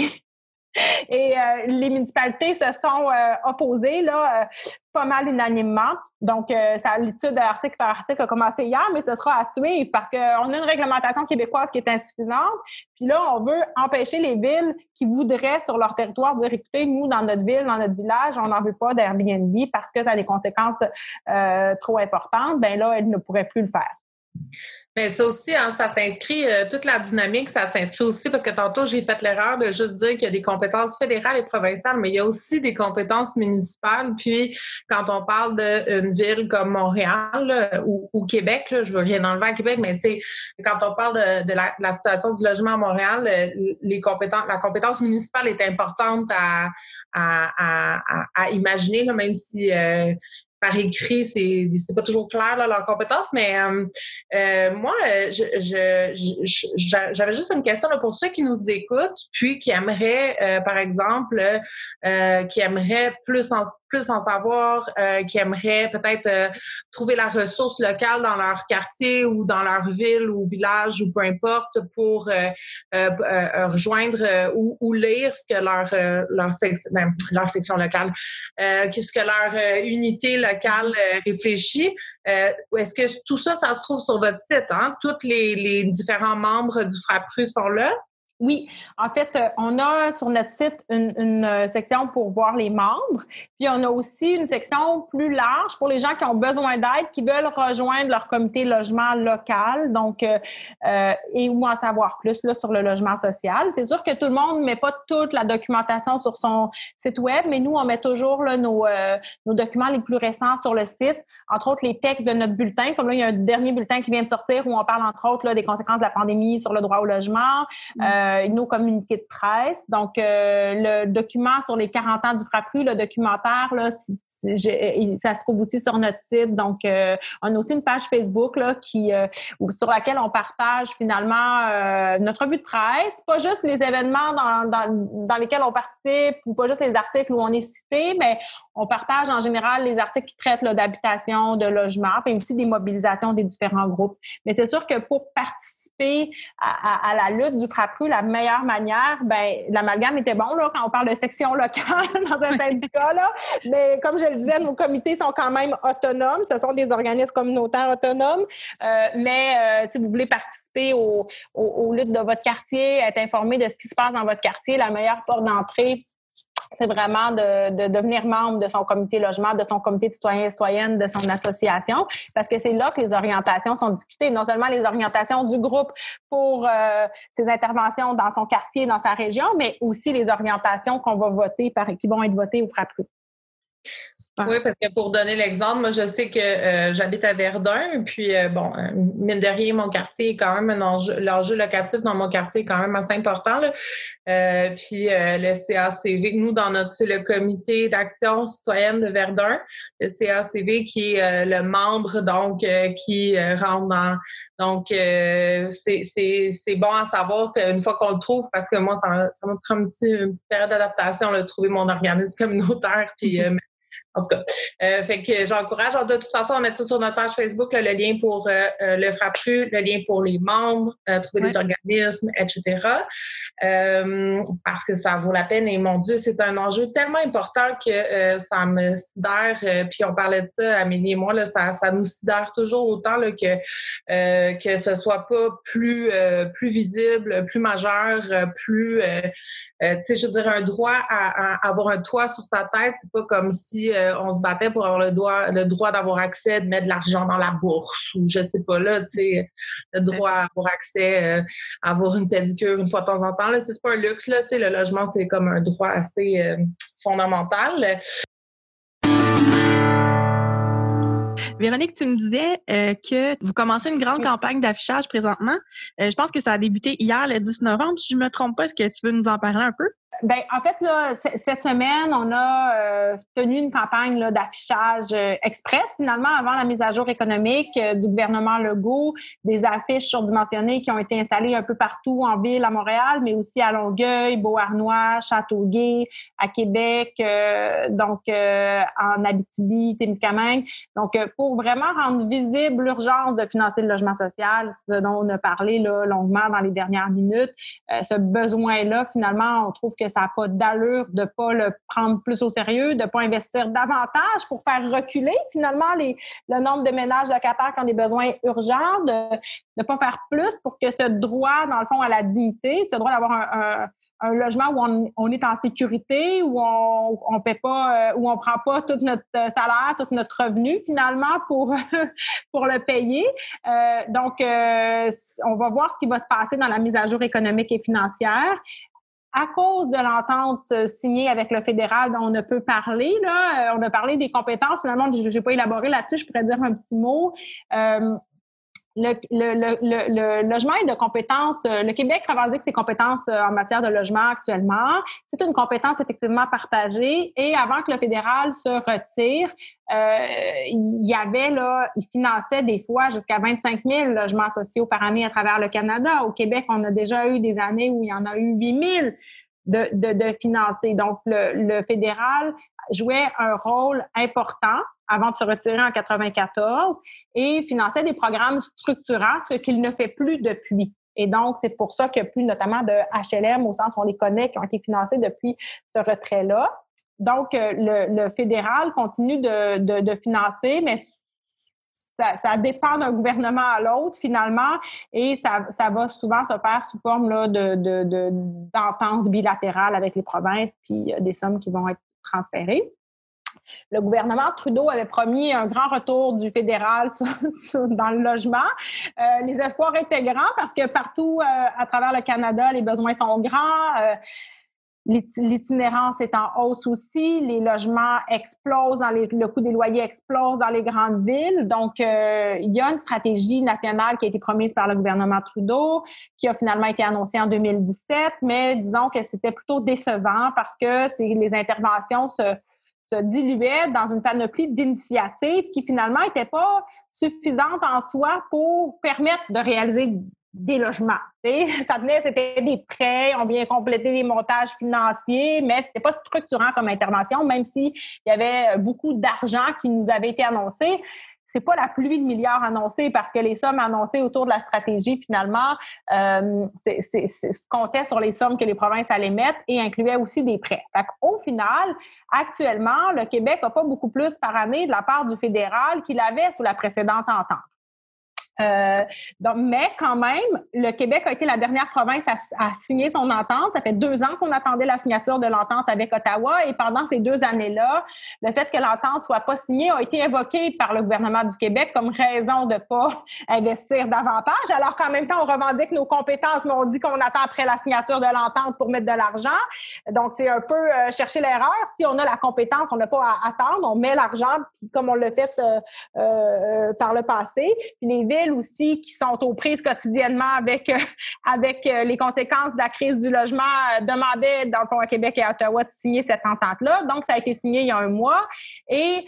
Et euh, les municipalités se sont euh, opposées là, euh, pas mal unanimement. Donc, ça, l'étude article par article a commencé hier, mais ce sera à suivre parce qu'on a une réglementation québécoise qui est insuffisante. Puis là, on veut empêcher les villes qui voudraient sur leur territoire dire écoutez, nous, dans notre ville, dans notre village, on n'en veut pas d'Airbnb parce que ça a des conséquences trop importantes. Ben là, elles ne pourraient plus le faire. Mais ça aussi, hein, ça s'inscrit, euh, toute la dynamique, ça s'inscrit aussi parce que tantôt, j'ai fait l'erreur de juste dire qu'il y a des compétences fédérales et provinciales, mais il y a aussi des compétences municipales. Puis, quand on parle d'une ville comme Montréal ou, Québec, là, je veux rien enlever à Québec, mais tu sais, quand on parle de, la, situation du logement à Montréal, euh, la compétence municipale est importante à, imaginer, même si euh, par écrit, c'est pas toujours clair là, leurs compétences, mais moi, je, j'avais juste une question là, pour ceux qui nous écoutent, puis qui aimeraient, par exemple, qui aimeraient plus en plus en savoir, qui aimeraient peut-être trouver la ressource locale dans leur quartier ou dans leur ville ou village ou peu importe pour rejoindre ou, ou, lire ce que leur leur, section, ben, leur section locale, ce que leur unité locale réfléchit. Est-ce que tout ça, ça se trouve sur votre site? Hein? Tous les, les différents membres du FRAPRU sont là? Oui, en fait, euh, on a sur notre site une, euh, section pour voir les membres, puis on a aussi une section plus large pour les gens qui ont besoin d'aide, qui veulent rejoindre leur comité logement local, donc euh, et ou en savoir plus là, sur le logement social. C'est sûr que tout le monde ne met pas toute la documentation sur son site web, mais nous on met toujours là, nos, nos documents les plus récents sur le site, entre autres les textes de notre bulletin. Comme là, il y a un dernier bulletin qui vient de sortir où on parle entre autres là, des conséquences de la pandémie sur le droit au logement. Mm. Euh, nos communiqués de presse. Donc, euh, le document sur les 40 ans du FRAPRU, le documentaire, là, ça se trouve aussi sur notre site. Donc, euh, on a aussi une page Facebook là, qui, euh, sur laquelle on partage finalement euh, notre revue de presse, pas juste les événements dans, dans, dans, lesquels on participe ou pas juste les articles où on est cité, mais on partage en général les articles qui traitent d'habitation, de logement, puis aussi des mobilisations des différents groupes. Mais c'est sûr que pour participer à, à, la lutte du FRAPRU, la meilleure manière, ben l'amalgame était bon là, quand on parle de section locale [laughs] dans un syndicat, là, mais comme je le disais, nos comités sont quand même autonomes. Ce sont des organismes communautaires autonomes. Euh, mais euh, si vous voulez participer aux, aux, luttes de votre quartier, être informé de ce qui se passe dans votre quartier, la meilleure porte d'entrée, c'est vraiment de, devenir membre de son comité logement, de son comité de citoyens et citoyennes, de son association, parce que c'est là que les orientations sont discutées. Non seulement les orientations du groupe pour euh, ses interventions dans son quartier, dans sa région, mais aussi les orientations qu'on va voter, par, qui vont être votées au Oui, parce que pour donner l'exemple, moi, je sais que euh, j'habite à Verdun, puis euh, bon, euh, mine de rien, mon quartier est quand même un enjeu, l'enjeu locatif dans mon quartier est quand même assez important. Là. puis le CACV, nous, dans notre, c'est le comité d'action citoyenne de Verdun, le CACV qui est le membre, donc, qui rentre dans. Donc, c'est, c'est, c'est bon à savoir qu'une fois qu'on le trouve, parce que moi, ça, ça m'a pris une petite période d'adaptation, de trouver mon organisme communautaire, puis. [laughs] En tout cas, euh, fait que j'encourage. De toute façon, on met ça sur notre page Facebook, le lien pour euh, euh, le FRAPRU, le lien pour les membres, trouver des organismes, etc. parce que ça vaut la peine. Et mon Dieu, c'est un enjeu tellement important que ça me sidère. puis on parlait de ça, Amélie et moi, là, ça, ça nous sidère toujours autant là, que que ce soit pas plus plus visible, plus majeur, plus, tu sais, je veux dire, un droit à, à, avoir un toit sur sa tête, c'est pas comme si euh, on se battait pour avoir le droit, le droit d'avoir accès, de mettre de l'argent dans la bourse ou je sais pas là, tu sais, le droit à avoir accès euh, à avoir une pédicure une fois de temps en temps. Là, c'est pas un luxe, là, tu sais, le logement, c'est comme un droit assez euh, fondamental. Véronique, tu me disais que vous commencez une grande campagne d'affichage présentement. je pense que ça a débuté hier, le 10 novembre. Si je ne me trompe pas, est-ce que tu veux nous en parler un peu? Ben, en fait, là, cette semaine, on a euh, tenu une campagne d'affichage euh, express, finalement, avant la mise à jour économique euh, du gouvernement Legault, des affiches surdimensionnées qui ont été installées un peu partout en ville, à Montréal, mais aussi à Longueuil, Beauharnois, Châteauguay, à Québec, donc en Abitibi, Témiscamingue. Donc, pour vraiment rendre visible l'urgence de financer le logement social, ce dont on a parlé là, longuement dans les dernières minutes, ce besoin-là, finalement, on trouve que ça n'a pas d'allure de ne pas le prendre plus au sérieux, de ne pas investir davantage pour faire reculer finalement le nombre de ménages locataires qui ont des besoins urgents, de ne pas faire plus pour que ce droit, dans le fond, à la dignité, ce droit d'avoir un, logement où on, est en sécurité, où on on paie pas, euh, où on prend pas tout notre salaire, tout notre revenu finalement pour [laughs] pour le payer. Euh, donc, euh, on va voir ce qui va se passer dans la mise à jour économique et financière à cause de l'entente euh, signée avec le fédéral dont on ne peut parler, là, euh, on a parlé des compétences, finalement, je n'ai pas élaboré là-dessus, je pourrais dire un petit mot. Euh, le, le, le, logement est de compétences. Euh, le Québec revendique ses compétences euh, en matière de logement actuellement. C'est une compétence effectivement partagée. Et avant que le fédéral se retire, euh, il y avait là, il finançait des fois jusqu'à 25 000 logements sociaux par année à travers le Canada. Au Québec, on a déjà eu des années où il y en a eu 8 000 de, de, de financer. Donc, le, le fédéral jouait un rôle important avant de se retirer en 94 et finançait des programmes structurants, ce qu'il ne fait plus depuis. Et donc, c'est pour ça qu'il y a plus notamment de HLM au sens où on les connaît qui ont été financés depuis ce retrait-là. Donc, euh, le, fédéral continue de, de, financer, mais ça, dépend d'un gouvernement à l'autre finalement, et ça, ça, va souvent se faire sous forme là, de, d'entente bilatérale avec les provinces, puis des sommes qui vont être transférées. Le gouvernement Trudeau avait promis un grand retour du fédéral [laughs] dans le logement. Euh, les espoirs étaient grands parce que partout euh, à travers le Canada, les besoins sont grands. Euh, l'itinérance est en hausse aussi, les logements explosent, dans le coût des loyers explose dans les grandes villes. Donc, il y a une stratégie nationale qui a été promise par le gouvernement Trudeau, qui a finalement été annoncée en 2017, mais disons que c'était plutôt décevant parce que les interventions se, se diluait dans une panoplie d'initiatives qui finalement n'étaient pas suffisantes en soi pour permettre de réaliser des logements. [laughs] Ça venait, c'était des prêts, on vient compléter des montages financiers, mais c'était pas structurant comme intervention, même s'il y avait beaucoup d'argent qui nous avait été annoncé c'est pas la pluie de milliards annoncés parce que les sommes annoncées autour de la stratégie, finalement, euh, sur les sommes que les provinces allaient mettre et incluait aussi des prêts. Au final, actuellement, le Québec n'a pas beaucoup plus par année de la part du fédéral qu'il avait sous la précédente entente. Euh, mais quand même, le Québec a été la dernière province à, signer son entente. Ça fait deux ans qu'on attendait la signature de l'entente avec Ottawa et pendant ces deux années-là, le fait que l'entente soit pas signée a été évoqué par le gouvernement du Québec comme raison de pas [laughs] investir davantage, alors qu'en même temps, on revendique nos compétences, mais on dit qu'on attend après la signature de l'entente pour mettre de l'argent. Donc, c'est un peu euh, chercher l'erreur. Si on a la compétence, on n'a pas à attendre, on met l'argent, comme on l'a fait euh, par le passé. Puis les villes aussi qui sont aux prises quotidiennement avec euh, avec euh, les conséquences de la crise du logement euh, demandaient dans le fond à Québec et à Ottawa de signer cette entente-là. Donc ça a été signé il y a un mois et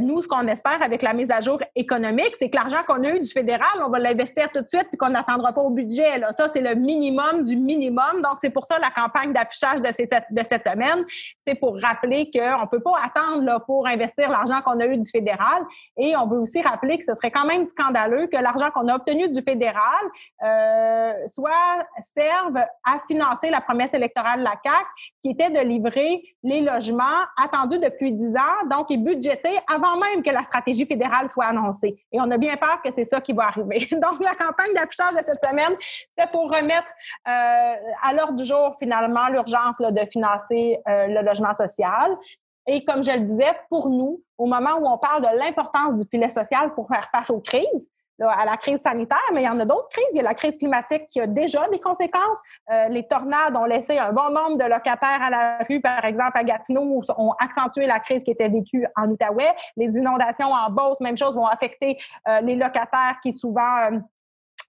nous ce qu'on espère avec la mise à jour économique, c'est que l'argent qu'on a eu du fédéral, on va l'investir tout de suite puis qu'on n'attendra pas au budget là. Ça c'est le minimum du minimum. Donc c'est pour ça la campagne d'affichage de de cette semaine, c'est pour rappeler qu'on peut pas attendre là pour investir l'argent qu'on a eu du fédéral et on veut aussi rappeler que ce serait quand même scandaleux que l'argent qu'on a obtenu du fédéral euh, soit servent à financer la promesse électorale de la CAC, qui était de livrer les logements attendus depuis dix ans, donc et budgétés avant même que la stratégie fédérale soit annoncée. Et on a bien peur que c'est ça qui va arriver. [laughs] Donc la campagne d'affichage de cette semaine, c'est pour remettre euh, à l'ordre du jour finalement l'urgence de financer euh, le logement social. Et comme je le disais, pour nous, au moment où on parle de l'importance du filet social pour faire face aux crises, à la crise sanitaire, mais il y en a d'autres crises. Il y a la crise climatique qui a déjà des conséquences. Euh, les tornades ont laissé un bon nombre de locataires à la rue, par exemple à Gatineau, ont accentué la crise qui était vécue en Outaouais. Les inondations en Beauce, même chose, vont affecter euh, les locataires qui souvent euh,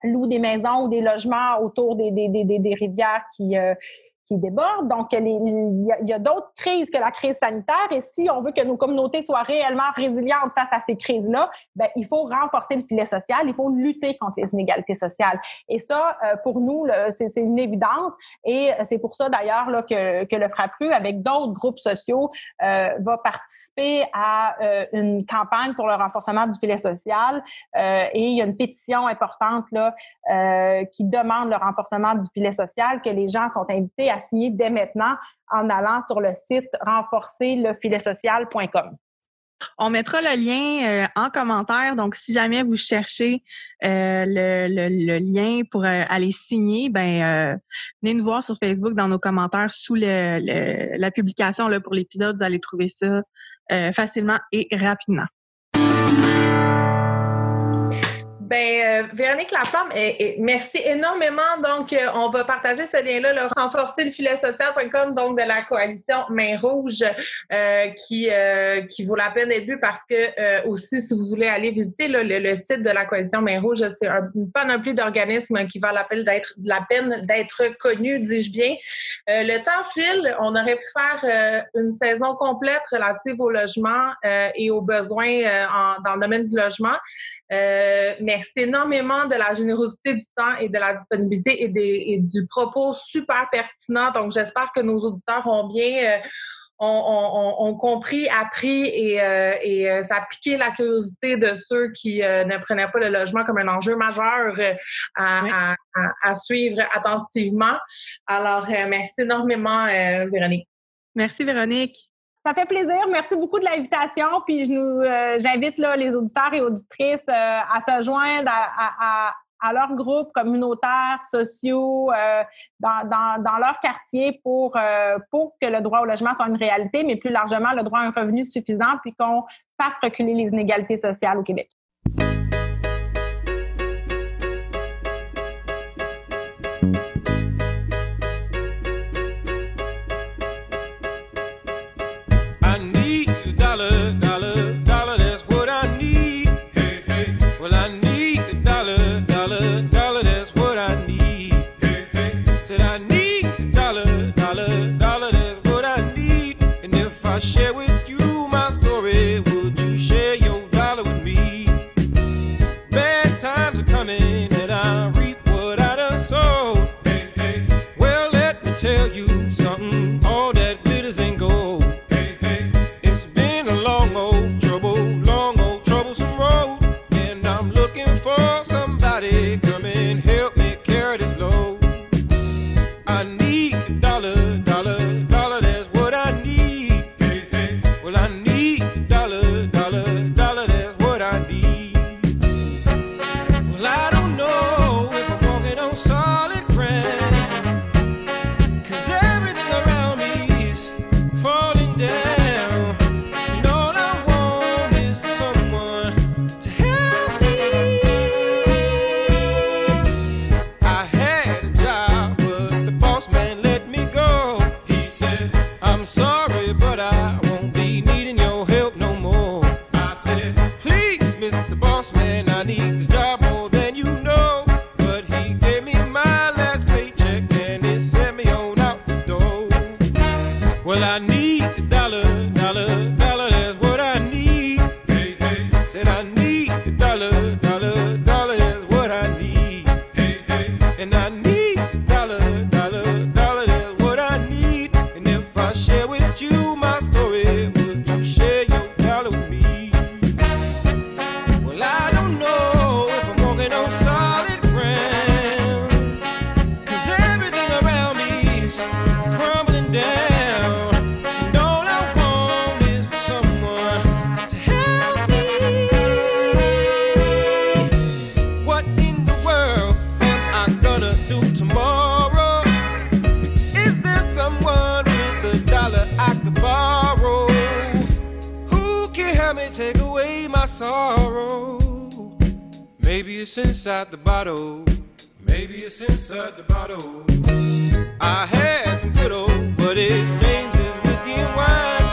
louent des maisons ou des logements autour des, des rivières qui, qui déborde. Donc, il y a, d'autres crises que la crise sanitaire. Et si on veut que nos communautés soient réellement résilientes face à ces crises-là, ben, il faut renforcer le filet social, il faut lutter contre les inégalités sociales. Et ça, euh, pour nous, c'est une évidence. Et c'est pour ça, d'ailleurs, que, que le FRAPRU, avec d'autres groupes sociaux, euh, va participer à euh, une campagne pour le renforcement du filet social. et il y a une pétition importante là, qui demande le renforcement du filet social, que les gens sont invités à signer dès maintenant en allant sur le site renforcerlefiletsocial.com. On mettra le lien euh, en commentaire. Donc, si jamais vous cherchez euh, le, lien pour euh, aller signer, ben venez nous voir sur Facebook dans nos commentaires sous la publication pour l'épisode. Vous allez trouver ça facilement et rapidement. Ben, euh, Véronique Laflamme, merci énormément. Donc, euh, on va partager ce lien-là, le renforcer le filet social.com, donc de la coalition Main Rouge, euh, qui, qui vaut la peine d'être vu parce que aussi, si vous voulez aller visiter le, site de la coalition Main Rouge, c'est un panoplie d'organismes qui va la peine d'être la peine d'être connu, dis-je bien. le temps file. On aurait pu faire une saison complète relative au logement et aux besoins dans le domaine du logement. mais merci énormément de la générosité du temps et de la disponibilité et, des, du propos super pertinent. Donc, j'espère que nos auditeurs ont bien... Euh, ont, compris, appris et, euh, et euh, ça a piqué la curiosité de ceux qui ne prenaient pas le logement comme un enjeu majeur à, à, suivre attentivement. Alors, merci énormément, Véronique. Merci, Véronique. Ça fait plaisir. Merci beaucoup de l'invitation. Puis je nous, euh, j'invite là, les auditeurs et auditrices euh, à se joindre à, à, leurs groupes communautaires, sociaux, euh, dans, dans, dans, leur quartier pour, pour que le droit au logement soit une réalité, mais plus largement le droit à un revenu suffisant, puis qu'on fasse reculer les inégalités sociales au Québec. I could borrow. Who can help me take away my sorrow? Maybe it's inside the bottle. Maybe it's inside the bottle. I had some good old, but its names is whiskey and wine.